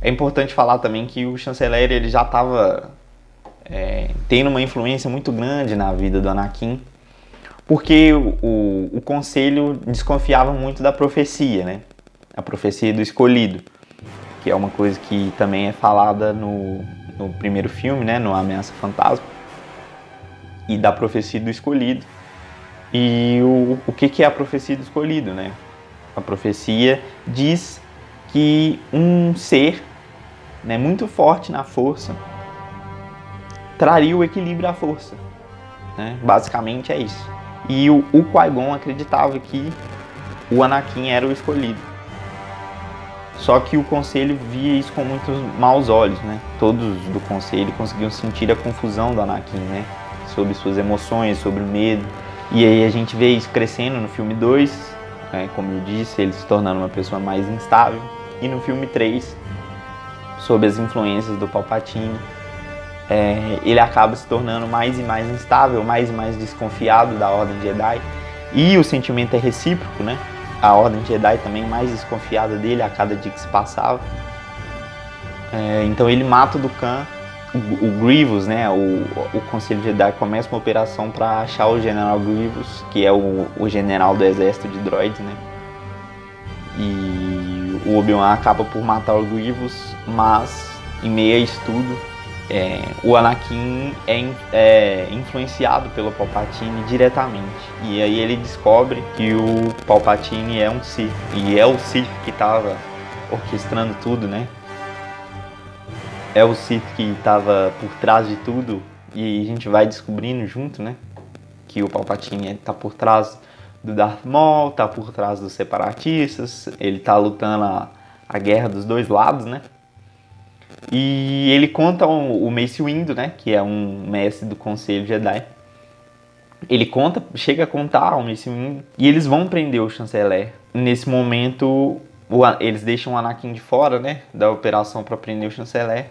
É importante falar também que o chanceler ele já estava é, tendo uma influência muito grande na vida do Anakin, porque o, o, conselho desconfiava muito da profecia, né? A profecia do escolhido, que é uma coisa que também é falada no, no primeiro filme, né? No Ameaça Fantasma, e da profecia do escolhido e o, o que, que é a profecia do escolhido, né? A profecia diz que um ser né, muito forte na força traria o equilíbrio à força. Né? Basicamente é isso. E o, o Qui-Gon acreditava que o Anakin era o escolhido. Só que o conselho via isso com muitos maus olhos, né? Todos do conselho conseguiam sentir a confusão do Anakin, né? Sobre suas emoções, sobre o medo. E aí a gente vê isso crescendo no filme 2, né, como eu disse, ele se tornando uma pessoa mais instável. E no filme 3, sob as influências do Palpatine, é, ele acaba se tornando mais e mais instável, mais e mais desconfiado da Ordem Jedi. E o sentimento é recíproco, né? A Ordem Jedi também mais desconfiada dele a cada dia que se passava. É, então ele mata o Dukan o, Grievous, né, o, o Conselho Jedi começa uma operação para achar o General Grievous, que é o, o general do exército de droids, né? E o Obi-Wan acaba por matar o Grievous, mas em meio a isso tudo, é, o Anakin é, é, influenciado pelo Palpatine diretamente. E aí ele descobre que o Palpatine é um Sith. E é o Sith que estava orquestrando tudo, né? é o Sith que estava por trás de tudo e a gente vai descobrindo junto, né? Que o Palpatine está por trás do Darth Maul, tá por trás dos separatistas, ele tá lutando a, a guerra dos dois lados, né? E ele conta o, o Mace Windu, né? Que é um mestre do Conselho Jedi. Ele conta, chega a contar ao Mace Windu e eles vão prender o chanceler. Nesse momento, o, eles deixam o Anakin de fora, né? Da operação para prender o chanceler.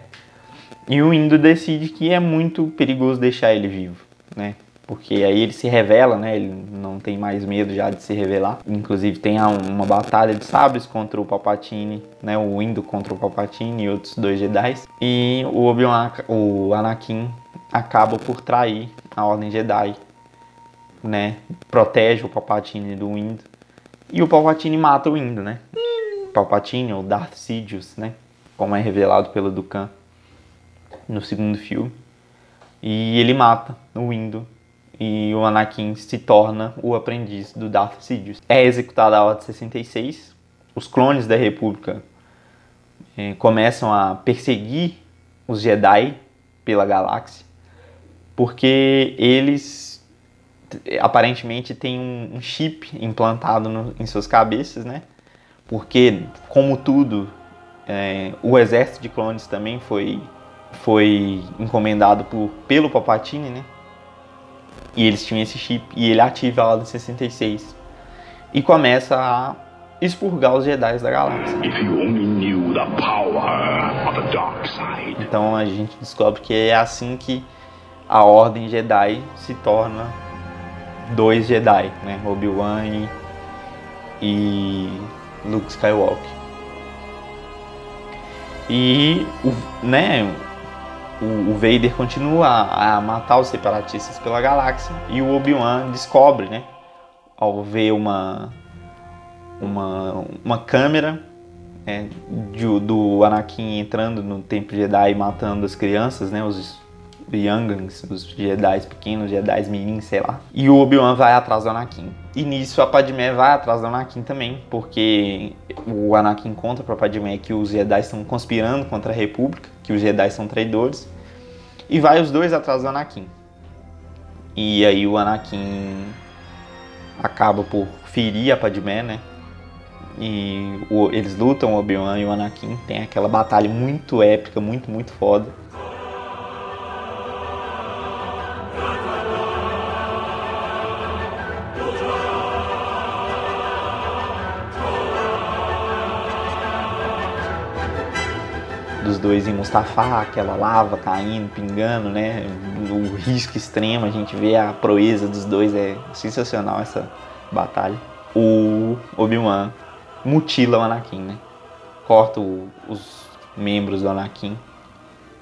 E o Indo decide que é muito perigoso deixar ele vivo, né? Porque aí ele se revela, né? Ele não tem mais medo já de se revelar. Inclusive tem uma batalha de sabres contra o Palpatine, né? O Indo contra o Palpatine e outros dois Jedi. E o Obi-Wan, o Anakin acaba por trair a Ordem Jedi, né? Protege o Palpatine do Indo. E o Palpatine mata o Indo, né? Palpatine ou Darth Sidious, né? Como é revelado pelo Dukan no segundo filme. E ele mata o Indo e o Anakin se torna o aprendiz do Darth Sidious. É executada a Ordem 66, os clones da República eh, começam a perseguir os Jedi pela galáxia, porque eles aparentemente têm um, um chip implantado no, em suas cabeças, né? Porque, como tudo, eh, o exército de clones também foi, foi encomendado por, pelo Palpatine, né? E eles tinham esse chip e ele ativa a Ordem 66 e começa a expurgar os Jedi da galáxia. Então a gente descobre que é assim que a Ordem Jedi se torna dois Jedi, né? Obi-Wan e, e Luke Skywalker. E o, né, o, o Vader continua a, matar os separatistas pela galáxia e o Obi-Wan descobre, né, ao ver uma uma, uma câmera é, de, do Anakin entrando no Templo Jedi e matando as crianças, né, os Younglings, os Jedi pequenos, Jedi menins, sei lá. E o Obi-Wan vai atrás do Anakin. E nisso a Padmé vai atrás do Anakin também, porque o Anakin conta pra Padmé que os Jedi estão conspirando contra a República, que os Jedi são traidores. E vai os dois atrás do Anakin. E aí o Anakin acaba por ferir a Padmé, né? E o, eles lutam, o Obi-Wan e o Anakin. Tem aquela batalha muito épica, muito, muito foda. Dos dois em Mustafa, aquela lava caindo, pingando, né? O risco extremo, a gente vê a proeza dos dois, é sensacional essa batalha. O Obi-Wan mutila o Anakin, né? Corta o, os membros do Anakin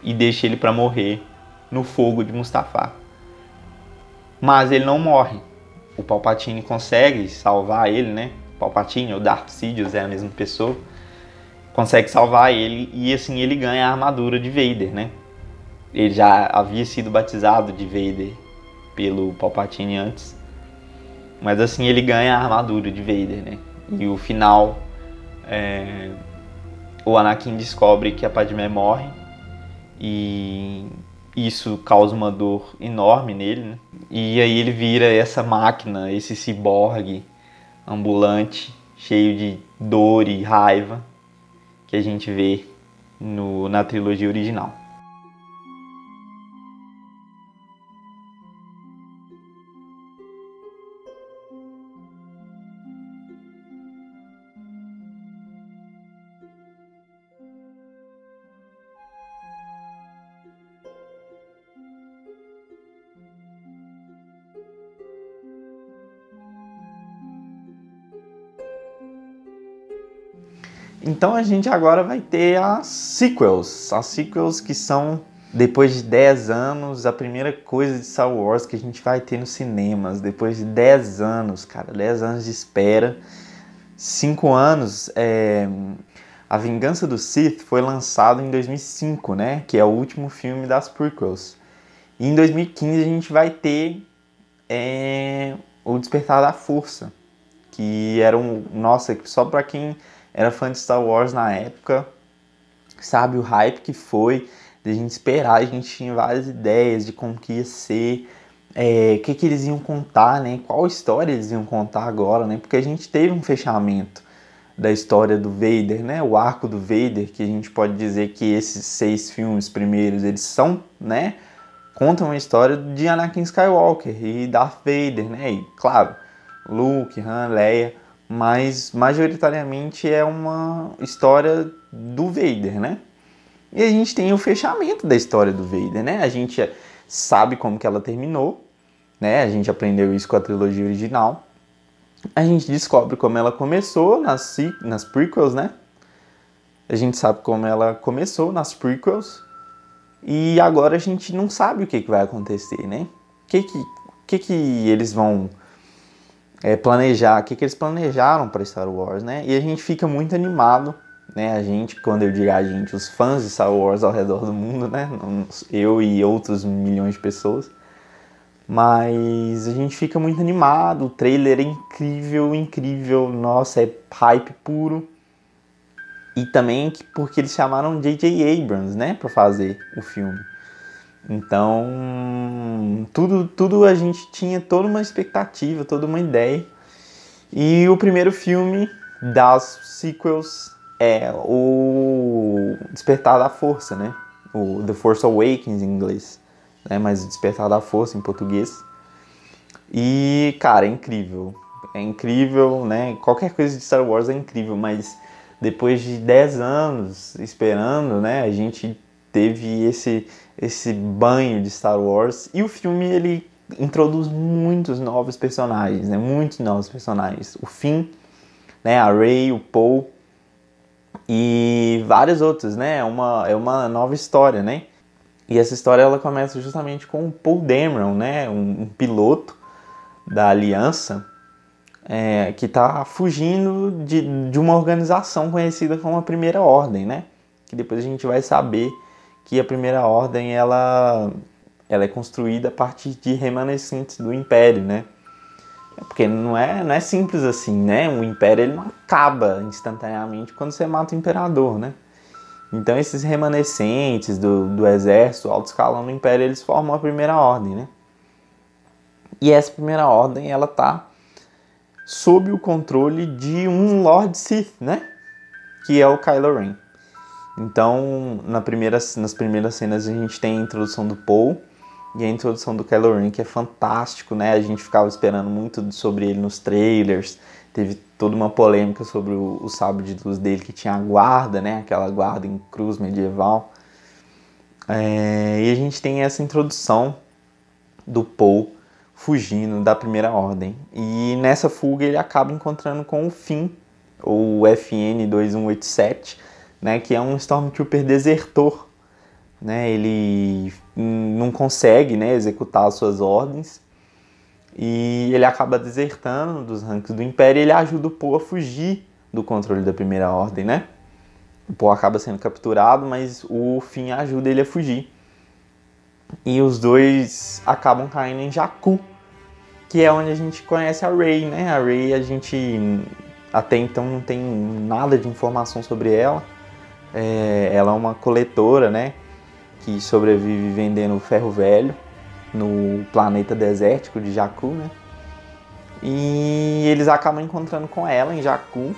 e deixa ele para morrer no fogo de Mustafa. Mas ele não morre. O Palpatine consegue salvar ele, né? Palpatine ou Darth Sidious é a mesma pessoa consegue salvar ele e assim ele ganha a armadura de Vader, né? Ele já havia sido batizado de Vader pelo Palpatine antes, mas assim ele ganha a armadura de Vader, né? E o final, é... o Anakin descobre que a Padmé morre e isso causa uma dor enorme nele, né? E aí ele vira essa máquina, esse ciborgue ambulante, cheio de dor e raiva que a gente vê no, na trilogia original. Então a gente agora vai ter as sequels, as sequels que são depois de 10 anos, a primeira coisa de Star Wars que a gente vai ter nos cinemas, depois de 10 anos, cara, 10 anos de espera, 5 anos, é... A Vingança do Sith foi lançado em 2005, né, que é o último filme das prequels. E em 2015 a gente vai ter é... o Despertar da Força, que era um, nossa, só para quem era fã de Star Wars na época, sabe o hype que foi, de a gente esperar, a gente tinha várias ideias de como que ia ser, é, o que, que eles iam contar, né? Qual história eles iam contar agora, né? Porque a gente teve um fechamento da história do Vader, né? O arco do Vader, que a gente pode dizer que esses seis filmes primeiros, eles são, né? Contam a história de Anakin Skywalker e Darth Vader, né? E, claro, Luke, Han, Leia mas majoritariamente é uma história do Vader, né? E a gente tem o fechamento da história do Vader, né? A gente sabe como que ela terminou, né? A gente aprendeu isso com a trilogia original. A gente descobre como ela começou nas, nas prequels, né? A gente sabe como ela começou nas prequels. E agora a gente não sabe o que, que vai acontecer, né? O que, que, que, que eles vão é, planejar, o que, que eles planejaram para Star Wars, né? E a gente fica muito animado, né? A gente, quando eu digo a gente, os fãs de Star Wars ao redor do mundo, né? Eu e outros milhões de pessoas. Mas a gente fica muito animado, o trailer é incrível, incrível, nossa, é hype puro. E também porque eles chamaram J.J. Abrams, né, para fazer o filme. Então, tudo, tudo a gente tinha toda uma expectativa, toda uma ideia. E o primeiro filme das sequels é o Despertar da Força, né? O The Force Awakens em inglês, né? Mas Despertar da Força em português. E, cara, é incrível. É incrível, né? Qualquer coisa de Star Wars é incrível, mas depois de 10 anos esperando, né? A gente teve esse esse banho de Star Wars e o filme ele introduz muitos novos personagens, né? Muitos novos personagens. O Finn, né? A Rey, o Poe e vários outros, né? É uma é uma nova história, né? E essa história ela começa justamente com o Paul Dameron, né? Um, um piloto da Aliança é, que está fugindo de, de uma organização conhecida como a Primeira Ordem, né? Que depois a gente vai saber que a primeira ordem ela, ela é construída a partir de remanescentes do império, né? Porque não é, não é simples assim, né? O império ele não acaba instantaneamente quando você mata o imperador, né? Então esses remanescentes do, do exército, alto escalão do império, eles formam a primeira ordem, né? E essa primeira ordem, ela tá sob o controle de um Lord Sith, né? Que é o Kylo Ren. Então, na primeira, nas primeiras cenas a gente tem a introdução do Paul e a introdução do Kylo Ren, que é fantástico, né? A gente ficava esperando muito sobre ele nos trailers. Teve toda uma polêmica sobre o, o sábio de luz dele, que tinha a guarda, né? Aquela guarda em cruz medieval. É, e a gente tem essa introdução do Paul fugindo da Primeira Ordem. E nessa fuga ele acaba encontrando com o Finn, ou FN 2187, né, que é um Stormtrooper desertor. Né, ele não consegue né, executar as suas ordens e ele acaba desertando dos ranks do Império e ele ajuda o Poe a fugir do controle da Primeira Ordem, né? O Poe acaba sendo capturado, mas o Finn ajuda ele a fugir. E os dois acabam caindo em Jakku, que é onde a gente conhece a Rey, né? A Rey a gente até então não tem nada de informação sobre ela. É, ela é uma coletora, né? Que sobrevive vendendo ferro velho no planeta desértico de Jakku, né? E eles acabam encontrando com ela em Jakku.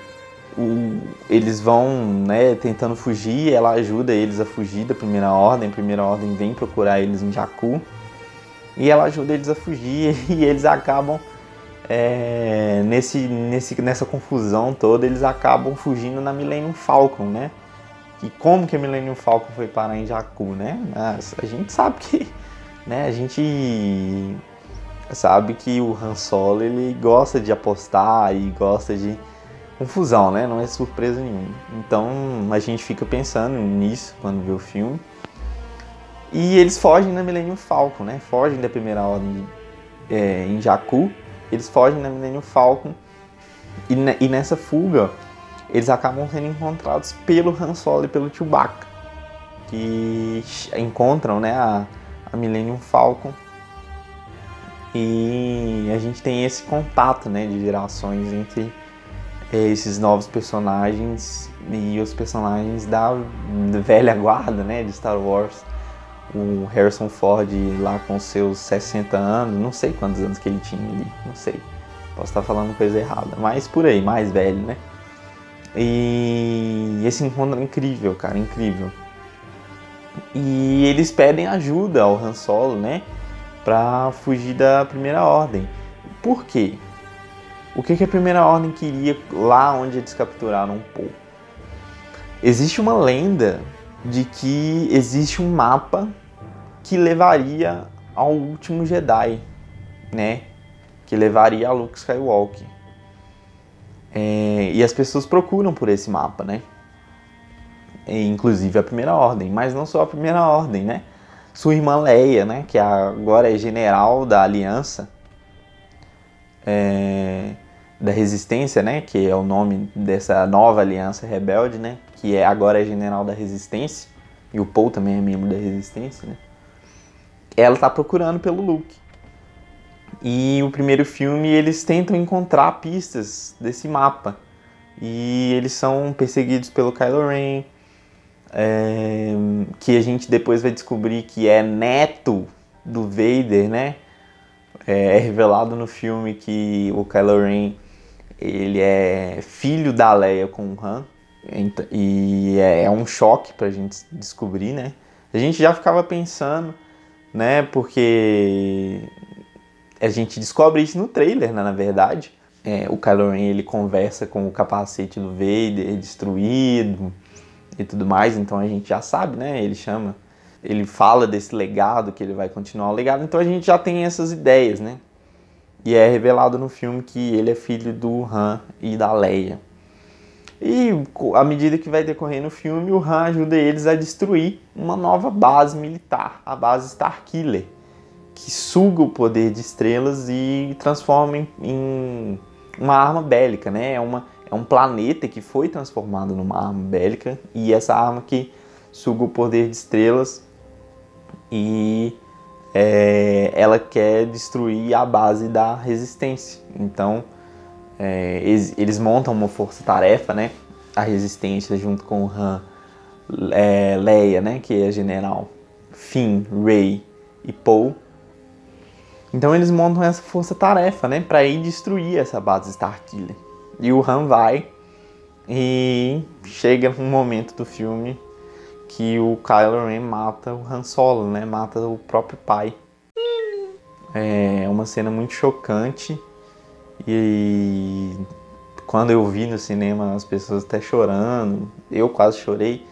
O, eles vão, né, tentando fugir, ela ajuda eles a fugir da Primeira Ordem. A Primeira Ordem vem procurar eles em Jakku. E ela ajuda eles a fugir *laughs* e eles acabam é, nesse, nesse, nessa confusão toda, eles acabam fugindo na Millennium Falcon, né? E como que a Millennium Falcon foi parar em Jakku, né? Mas a gente sabe que, né? A gente sabe que o Han Solo ele gosta de apostar e gosta de confusão, né? Não é surpresa nenhuma. Então a gente fica pensando nisso quando vê o filme. E eles fogem na Millennium Falcon, né? Fogem da primeira ordem é, em Jakku. Eles fogem na Millennium Falcon. E, e nessa fuga, eles acabam sendo encontrados pelo Han Solo e pelo Chewbacca, que encontram né, a, a Millennium Falcon. E a gente tem esse contato né, de gerações entre é, esses novos personagens e os personagens da, da velha guarda né, de Star Wars. O Harrison Ford lá com seus 60 anos, não sei quantos anos que ele tinha ali, não sei. Posso estar falando coisa errada, mas por aí, mais velho, né? E esse encontro é incrível, cara, incrível. E eles pedem ajuda ao Han Solo, né? Pra fugir da Primeira Ordem. Por quê? O que, que a Primeira Ordem queria lá onde eles capturaram o Poe? Existe uma lenda de que existe um mapa que levaria ao último Jedi, né, que levaria a Luke Skywalker. É, e as pessoas procuram por esse mapa, né? E, inclusive a Primeira Ordem, mas não só a Primeira Ordem, né? Sua irmã Leia, né, que agora é general da Aliança, é, da Resistência, né, que é o nome dessa nova Aliança Rebelde, né, que é agora é general da Resistência, e o Paul também é membro da Resistência, né? Ela tá procurando pelo Luke. E o primeiro filme eles tentam encontrar pistas desse mapa. E eles são perseguidos pelo Kylo Ren, é, que a gente depois vai descobrir que é neto do Vader, né? É, é revelado no filme que o Kylo Ren ele é filho da Leia com o Han. E é, é um choque pra gente descobrir, né? A gente já ficava pensando, né? Porque a gente descobre isso no trailer, né, na verdade. É, o Kylo Ren ele conversa com o capacete do Vader destruído e tudo mais, então a gente já sabe, né? Ele chama, ele fala desse legado que ele vai continuar o legado, então a gente já tem essas ideias, né? E é revelado no filme que ele é filho do Han e da Leia. E à medida que vai decorrendo o filme, o Han ajuda eles a destruir uma nova base militar, a base Starkiller que suga o poder de estrelas e transforma em, em uma arma bélica, né? É, uma, é um planeta que foi transformado numa arma bélica e essa arma que suga o poder de estrelas e é, ela quer destruir a base da resistência. Então é, eles, eles, montam uma força-tarefa, né? A resistência junto com Han, é, Leia, né? Que é general, Finn, Rey e Poe então eles montam essa força-tarefa, né, para ir destruir essa base Starkiller. E o Han vai e chega um momento do filme que o Kylo Ren mata o Han Solo, né, mata o próprio pai. É uma cena muito chocante e quando eu vi no cinema as pessoas até chorando, eu quase chorei.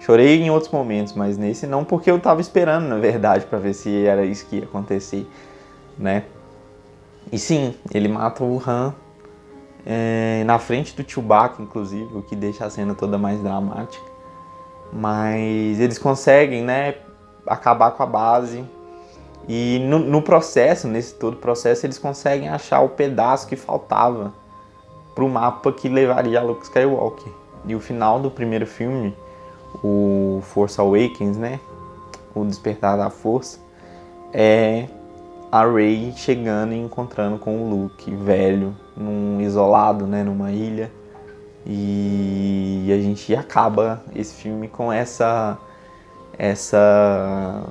Chorei em outros momentos, mas nesse não porque eu tava esperando, na verdade, para ver se era isso que ia acontecer né? E sim, ele mata o Han é, na frente do Chewbacca, inclusive, o que deixa a cena toda mais dramática. Mas eles conseguem, né, acabar com a base. E no, no processo, nesse todo processo, eles conseguem achar o pedaço que faltava para o mapa que levaria a Luke Skywalker. E o final do primeiro filme, o Force Awakens, né, o Despertar da Força, é a Rey chegando e encontrando com o Luke velho, num isolado, né, numa ilha. E a gente acaba esse filme com essa essa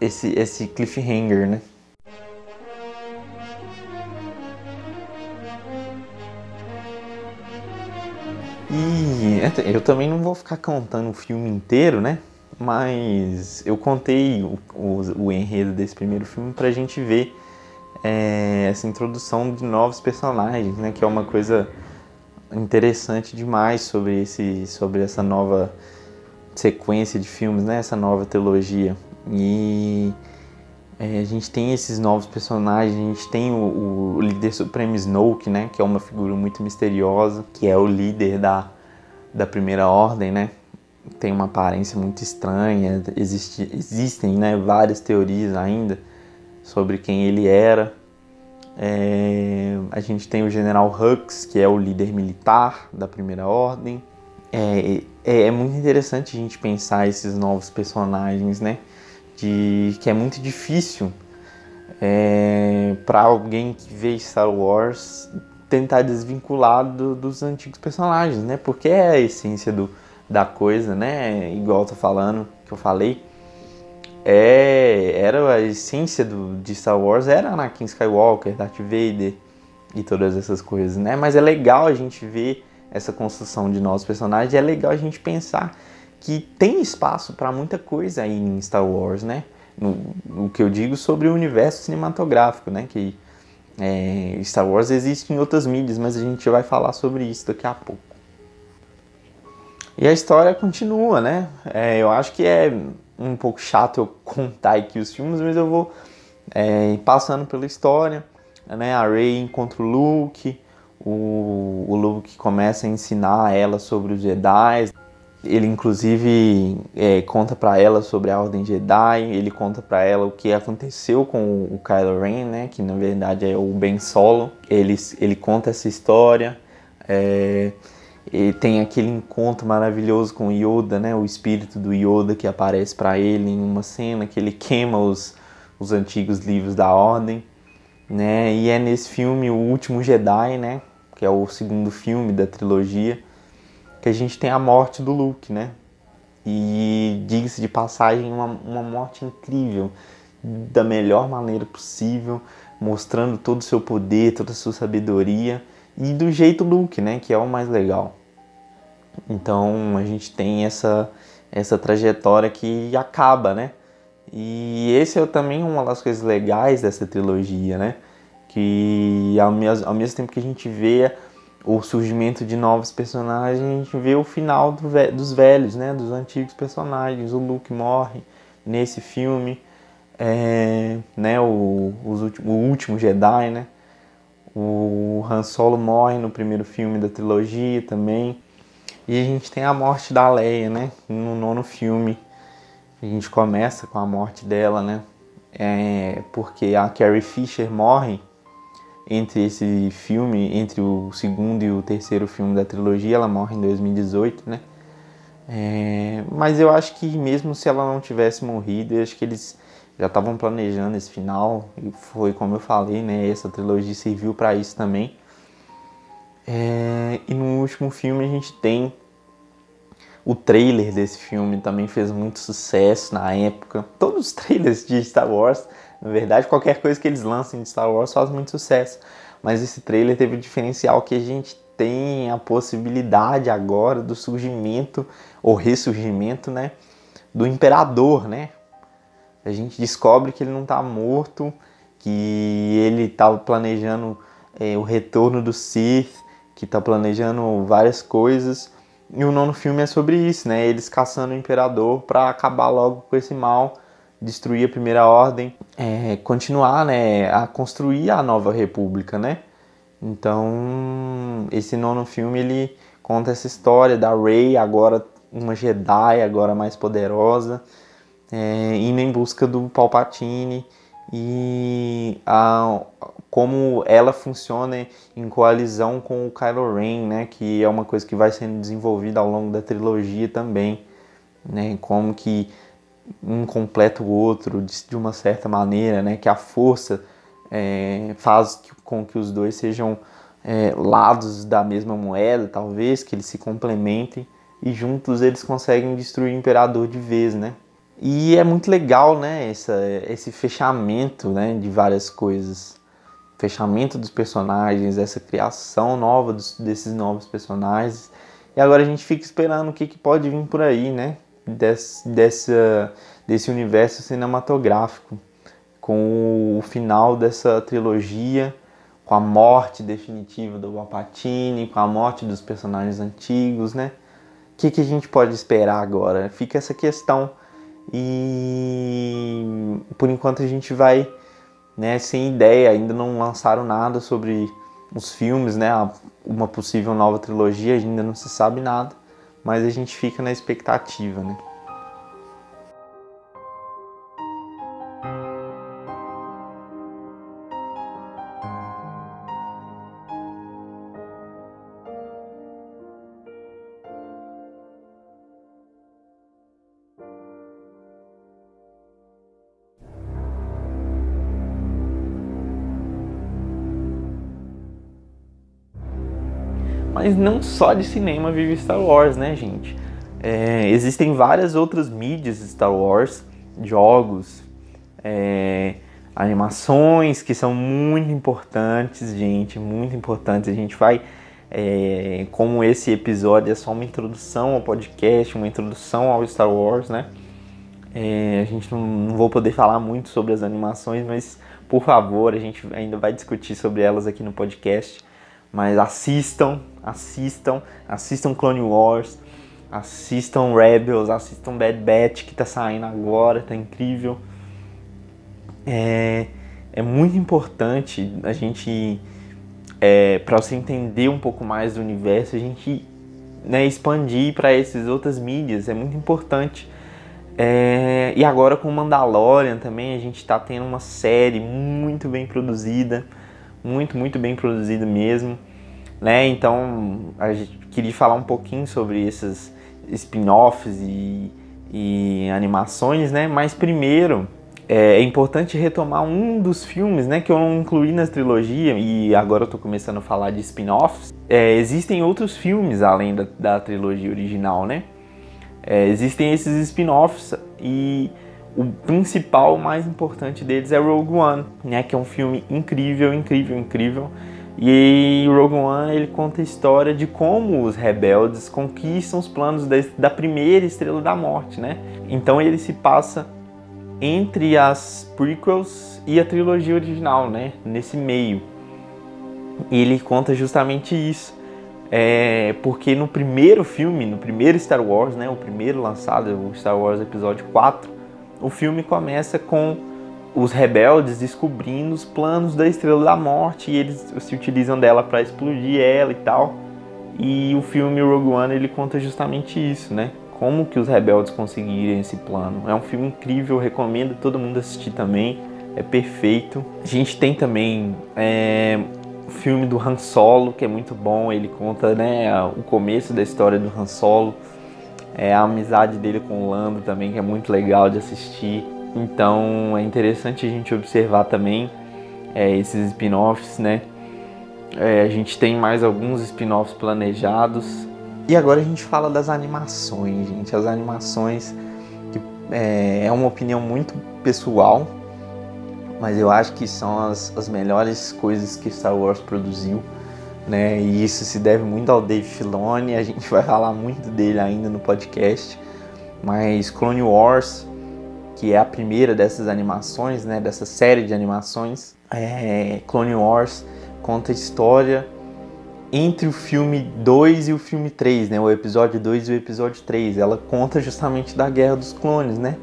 esse esse cliffhanger, né? E eu também não vou ficar contando o filme inteiro, né? Mas eu contei o, o, o enredo desse primeiro filme para a gente ver é, essa introdução de novos personagens, né? Que é uma coisa interessante demais sobre esse, sobre essa nova sequência de filmes, né? Essa nova trilogia e é, a gente tem esses novos personagens, a gente tem o, o, líder supremo Snoke, né? Que é uma figura muito misteriosa, que é o líder da, da Primeira Ordem, né? Tem uma aparência muito estranha. Existe, existem né, várias teorias ainda sobre quem ele era. É, a gente tem o General Hux, que é o líder militar da Primeira Ordem. É, é, é, muito interessante a gente pensar esses novos personagens, né? De, que é muito difícil é, para alguém que vê Star Wars tentar desvincular do, dos antigos personagens, né? Porque é a essência do, da coisa, né? Igual eu tô falando, que eu falei. É, era a essência do, de Star Wars era Anakin Skywalker, Darth Vader e todas essas coisas, né? Mas é legal a gente ver essa construção de novos personagens, é legal a gente pensar que tem espaço para muita coisa aí em Star Wars, né? No, o que eu digo sobre o universo cinematográfico, né? Que é, Star Wars existe em outras mídias, mas a gente vai falar sobre isso daqui a pouco. E a história continua, né? É, eu acho que é um pouco chato eu contar aqui os filmes, mas eu vou É, passando pela história, né, a Rey encontra o Luke, o, o Luke começa a ensinar ela sobre os Jedi. Ele inclusive é, conta para ela sobre a Ordem Jedi. Ele conta para ela o que aconteceu com o Kylo Ren, né? Que na verdade é o Ben Solo. Ele, ele conta essa história. É, e tem aquele encontro maravilhoso com Yoda, né? O espírito do Yoda que aparece para ele em uma cena que ele queima os, os antigos livros da Ordem, né? E é nesse filme o último Jedi, né? Que é o segundo filme da trilogia que a gente tem a morte do Luke, né? E diga-se de passagem, uma, uma morte incrível, da melhor maneira possível, mostrando todo o seu poder, toda a sua sabedoria e do jeito Luke, né? Que é o mais legal. Então a gente tem essa, essa trajetória que acaba, né? E esse é também uma das coisas legais dessa trilogia, né? Que ao mesmo, ao mesmo tempo que a gente vê o surgimento de novos personagens, a gente vê o final do, dos velhos, né? Dos antigos personagens. O Luke morre nesse filme, é, né? O, o último Jedi, né? O Han Solo morre no primeiro filme da trilogia também. E a gente tem a morte da Leia, né? No nono filme. A gente começa com a morte dela, né? É, porque a Carrie Fisher morre entre esse filme, entre o segundo e o terceiro filme da trilogia, ela morre em 2018, né? É, mas eu acho que mesmo se ela não tivesse morrido, eu acho que eles já estavam planejando esse final e foi como eu falei, né? Essa trilogia serviu para isso também. É, e no último filme a gente tem o trailer desse filme também fez muito sucesso na época. Todos os *laughs* trailers de Star Wars na verdade, qualquer coisa que eles lancem de Star Wars faz muito sucesso. Mas esse trailer teve o diferencial que a gente tem a possibilidade agora do surgimento ou ressurgimento, né, do imperador, né? A gente descobre que ele não está morto, que ele estava planejando é, o retorno do Sith, que está planejando várias coisas. E o nono filme é sobre isso, né? Eles caçando o imperador para acabar logo com esse mal destruir a primeira ordem, é, continuar né, a construir a nova república, né? Então, esse nono filme ele conta essa história da Rey, agora uma Jedi, agora mais poderosa, é, indo em busca do Palpatine e a, como ela funciona em coalizão com o Kylo Ren, né? Que é uma coisa que vai sendo desenvolvida ao longo da trilogia também, né? Como que um completa o outro de, uma certa maneira, né? Que a força é, faz com que os dois sejam é, lados da mesma moeda, talvez, que eles se complementem e juntos eles conseguem destruir o imperador de vez, né? E é muito legal, né? Essa, esse fechamento, né? De várias coisas, fechamento dos personagens, essa criação nova dos, desses novos personagens. E agora a gente fica esperando o que, que pode vir por aí, né? desse, dessa, desse universo cinematográfico, com o final dessa trilogia, com a morte definitiva do Wapatini, com a morte dos personagens antigos, né? O que, que a gente pode esperar agora? Fica essa questão e por enquanto a gente vai né, sem ideia, ainda não lançaram nada sobre os filmes, né? Uma possível nova trilogia, ainda não se sabe nada mas a gente fica na expectativa, né? Mas não só de cinema vive Star Wars, né, gente? É, existem várias outras mídias Star Wars, jogos, é, animações que são muito importantes, gente, muito importantes. A gente vai, é, como esse episódio é só uma introdução ao podcast, uma introdução ao Star Wars, né? É, a gente não, não vou poder falar muito sobre as animações, mas por favor, a gente ainda vai discutir sobre elas aqui no podcast. Mas assistam, assistam, assistam Clone Wars, assistam Rebels, assistam Bad Batch que tá saindo agora, tá incrível. É, é muito importante a gente, é, para você entender um pouco mais do universo, a gente né, expandir para essas outras mídias, é muito importante. É, e agora com Mandalorian também a gente está tendo uma série muito bem produzida, muito, muito bem produzida mesmo. Né? Então a gente queria falar um pouquinho sobre esses spin-offs e, e animações, né? Mas primeiro é, é, importante retomar um dos filmes, né, que eu não incluí na trilogia e agora eu tô começando a falar de spin-offs. É, existem outros filmes além da, da trilogia original, né? É, existem esses spin-offs e o principal, o mais importante deles é Rogue One, né, que é um filme incrível, incrível, incrível. E Rogue One ele conta a história de como os rebeldes conquistam os planos da, primeira Estrela da Morte, né? Então ele se passa entre as prequels e a trilogia original, né? Nesse meio. E ele conta justamente isso. É, porque no primeiro filme, no primeiro Star Wars, né, o primeiro lançado, o Star Wars Episódio 4, o filme começa com os rebeldes descobrindo os planos da Estrela da Morte e eles se utilizam dela para explodir ela e tal. E o filme Rogue One ele conta justamente isso, né? como que os rebeldes conseguiram esse plano. É um filme incrível, recomendo todo mundo assistir também. É perfeito. A gente tem também é, o filme do Han Solo, que é muito bom. Ele conta né, o começo da história do Han Solo. É, a amizade dele com o Lando também, que é muito legal de assistir. Então é interessante a gente observar também é, esses spin-offs, né? É, a gente tem mais alguns spin-offs planejados. E agora a gente fala das animações, gente. As animações que, é, é uma opinião muito pessoal, mas eu acho que são as, as melhores coisas que Star Wars produziu. Né? E isso se deve muito ao Dave Filoni, a gente *laughs* vai falar muito dele ainda no podcast. Mas Clone Wars, que é a primeira dessas animações, né, dessa série de animações, é, Clone Wars conta a história entre o filme 2 e o filme 3, né? O episódio 2 e o episódio 3. Ela conta justamente da Guerra dos Clones, né?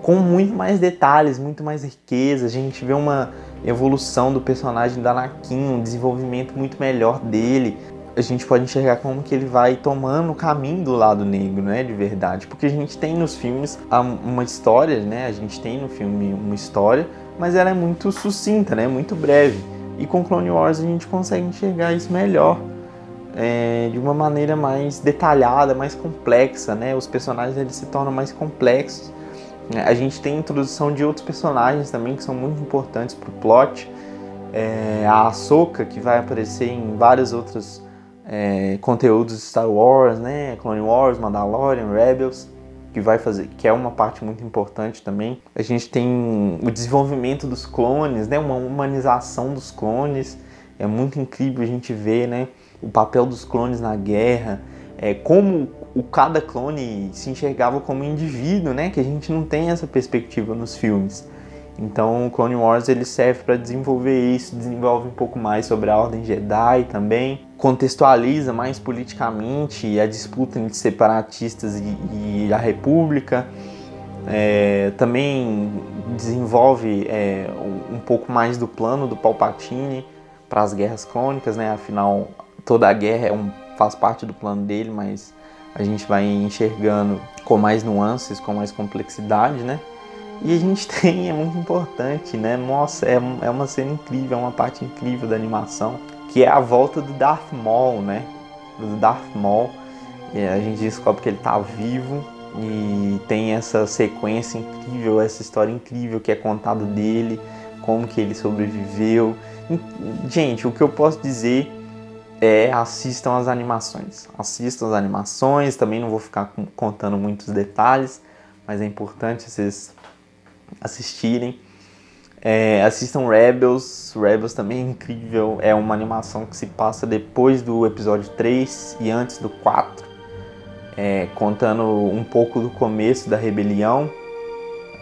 Com muito mais detalhes, muito mais riqueza. A gente vê uma evolução do personagem da Anakin, um desenvolvimento muito melhor dele. A gente pode enxergar como que ele vai tomando o caminho do lado negro, né, de verdade. Porque a gente tem nos filmes uma história, né? A gente tem no filme uma história, mas ela é muito sucinta, né? Muito breve. E com Clone Wars a gente consegue enxergar isso melhor, é, de uma maneira mais detalhada, mais complexa, né? Os personagens eles se tornam mais complexos. É, a gente tem a introdução de outros personagens também que são muito importantes para o plot. É, a Ahsoka, que vai aparecer em vários outros é, conteúdos Star Wars, né? Clone Wars, Mandalorian, Rebels que vai fazer, que é uma parte muito importante também. A gente tem o desenvolvimento dos clones, né, uma humanização dos clones. É muito incrível a gente ver, né, o papel dos clones na guerra, é, como o cada clone se enxergava como indivíduo, né, que a gente não tem essa perspectiva nos filmes. Então, o Clone Wars ele serve para desenvolver isso, desenvolve um pouco mais sobre a Ordem Jedi também, contextualiza mais politicamente a disputa entre separatistas e, e a República. É, também desenvolve é, um pouco mais do plano do Palpatine para as guerras clônicas, né? Afinal, toda a guerra é um, faz parte do plano dele, mas a gente vai enxergando com mais nuances, com mais complexidade, né? E a gente *laughs* tem, é muito importante, né? Nossa, é, é uma cena incrível, é uma parte incrível da animação, que é a volta do Darth Maul, né? Do Darth Maul. A gente descobre que ele tá vivo e tem essa sequência incrível, essa história incrível que é contada dele, como que ele sobreviveu. Gente, o que eu posso dizer é assistam as animações. Assistam as animações, também não vou ficar contando muitos detalhes, mas é importante vocês assistirem. É, assistam Rebels, Rebels também é incrível, é uma animação que se passa depois do episódio 3 e antes do 4, é, contando um pouco do começo da rebelião.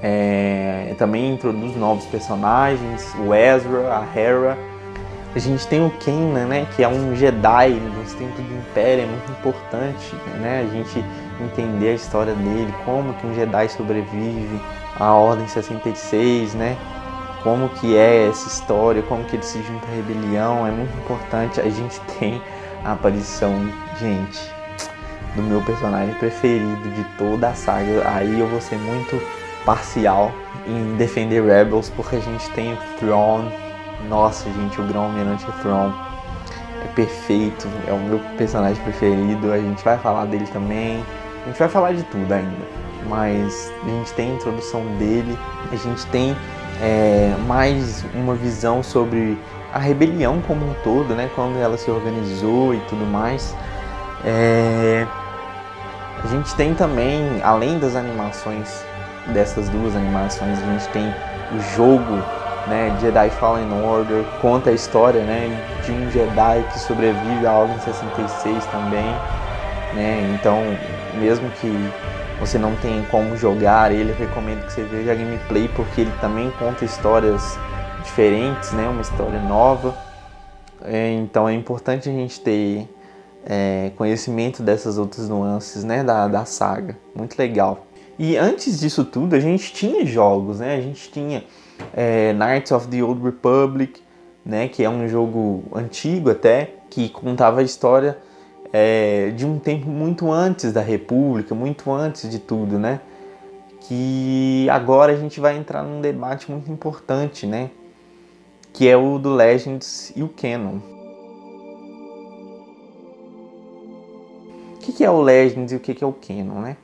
É, também introduz novos personagens, o Ezra, a Hera. A gente tem o Kanan, né, que é um Jedi nos tempos do Império, é muito importante né, a gente entender a história dele, como que um Jedi sobrevive, a Ordem 66, né? como que é essa história, como que ele se junta à rebelião, é muito importante. A gente *laughs* tem a aparição, gente, do meu personagem preferido de toda a saga. Aí eu vou ser muito parcial em defender Rebels, porque a gente tem o Thrawn. Nossa, gente, o Grão Almirante Thrawn é perfeito, é o meu personagem preferido. A gente vai falar dele também. A gente vai falar de tudo ainda. Mas a gente tem a introdução dele, a gente tem é, mais uma visão sobre a rebelião como um todo, né? Quando ela se organizou e tudo mais. É, a gente tem também, além das animações, dessas duas animações, a gente tem o jogo, né? Jedi Fallen Order, conta a história, né? De um Jedi que sobrevive à Ordem 66 também, né? Então, mesmo que você não tem como jogar ele, recomendo que você veja a gameplay porque ele também conta histórias diferentes, né? Uma história nova. É, então é importante a gente ter é, conhecimento dessas outras nuances, né? Da, da saga. Muito legal. E antes disso tudo, a gente tinha jogos, né? A gente tinha é, Knights of the Old Republic, né? Que é um jogo antigo até, que contava a história é, de um tempo muito antes da República, muito antes de tudo, né? Que agora a gente vai entrar num debate muito importante, né? Que é o do Legends e o Canon. O que é o Legends e o que é o Canon, né?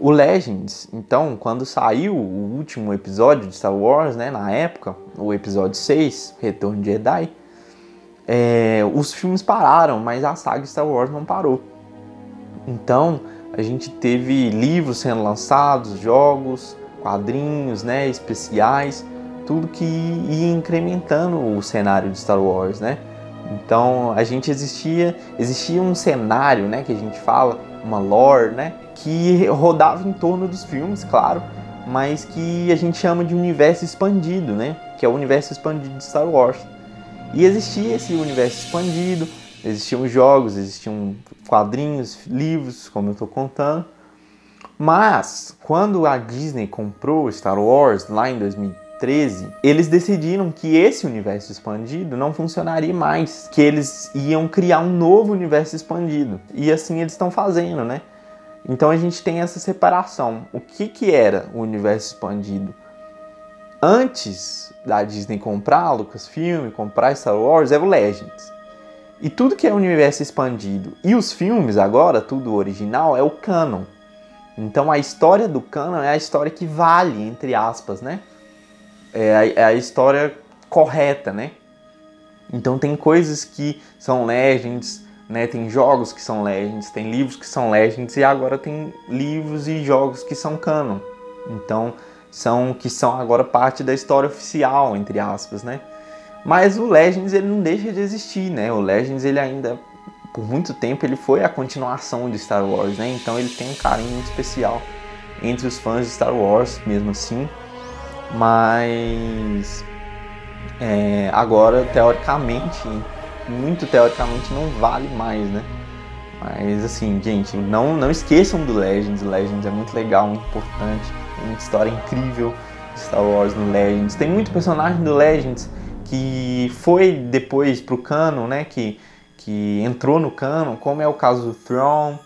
O Legends, então, quando saiu o último episódio de Star Wars, né, na época, o episódio 6, Retorno de Jedi, é, os filmes pararam, mas a saga Star Wars não parou. Então a gente teve livros sendo lançados, jogos, quadrinhos, né, especiais, tudo que ia incrementando o cenário de Star Wars, né? Então a gente existia, existia um cenário, né, que a gente fala, uma lore, né, que rodava em torno dos filmes, claro, mas que a gente chama de universo expandido, né, que é o universo expandido de Star Wars. E existia esse universo expandido, existiam jogos, existiam quadrinhos, livros, como eu estou contando. Mas quando a Disney comprou Star Wars lá em 2013, eles decidiram que esse universo expandido não funcionaria mais, que eles iam criar um novo universo expandido. E assim eles estão fazendo, né? Então a gente tem essa separação. O que, que era o universo expandido? Antes da Disney comprar a Lucasfilm, comprar Star Wars, é o Legends. E tudo que é universo expandido e os filmes agora, tudo original, é o canon. Então a história do canon é a história que vale, entre aspas, né? É a, é a história correta, né? Então tem coisas que são Legends, né? Tem jogos que são Legends, tem livros que são Legends e agora tem livros e jogos que são canon. Então são que são agora parte da história oficial, entre aspas, né? Mas o Legends ele não deixa de existir, né? O Legends ele ainda por muito tempo ele foi a continuação de Star Wars, né? Então ele tem um carinho muito especial entre os fãs de Star Wars, mesmo assim. Mas é, agora teoricamente, muito teoricamente não vale mais, né? Mas assim, gente, não, não esqueçam do Legends. Legends é muito legal, muito importante. Tem uma história incrível de Star Wars no Legends. Tem muito personagem do Legends que foi depois pro canon, né? Que, que entrou no canon, como é o caso do Thrawn,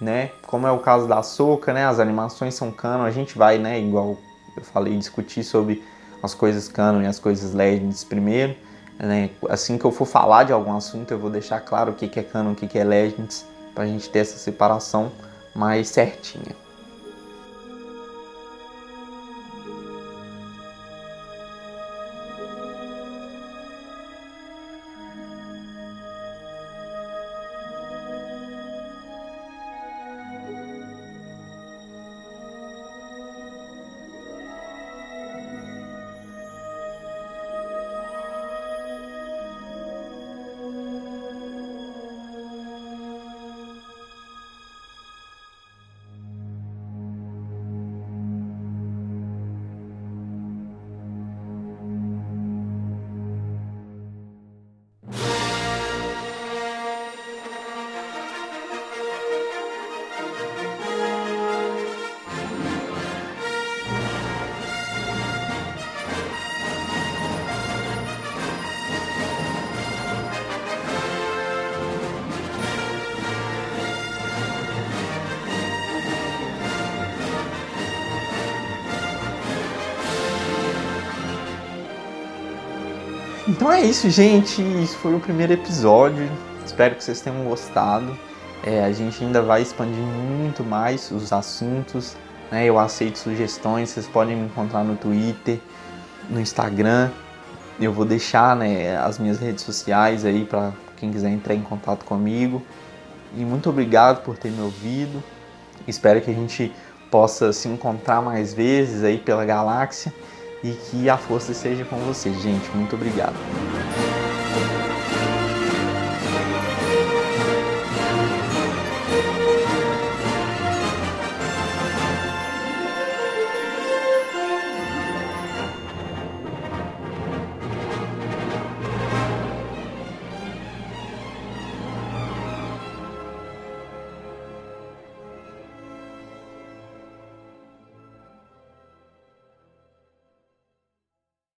né? Como é o caso da Ahsoka, né? As animações são canon. A gente vai, né? Igual eu falei, discutir sobre as coisas canon e as coisas Legends primeiro. Né? Assim que eu for falar de algum assunto, eu vou deixar claro o que é canon, o que é Legends, para a gente ter essa separação mais certinha. É isso, gente. Isso foi o primeiro episódio. Espero que vocês tenham gostado. É, a gente ainda vai expandir muito mais os assuntos. Né? Eu aceito sugestões. Vocês podem me encontrar no Twitter, no Instagram. Eu vou deixar né, as minhas redes sociais aí para quem quiser entrar em contato comigo. E muito obrigado por ter me ouvido. Espero que a gente possa se encontrar mais vezes aí pela galáxia e que a força esteja com você, gente. Muito obrigado.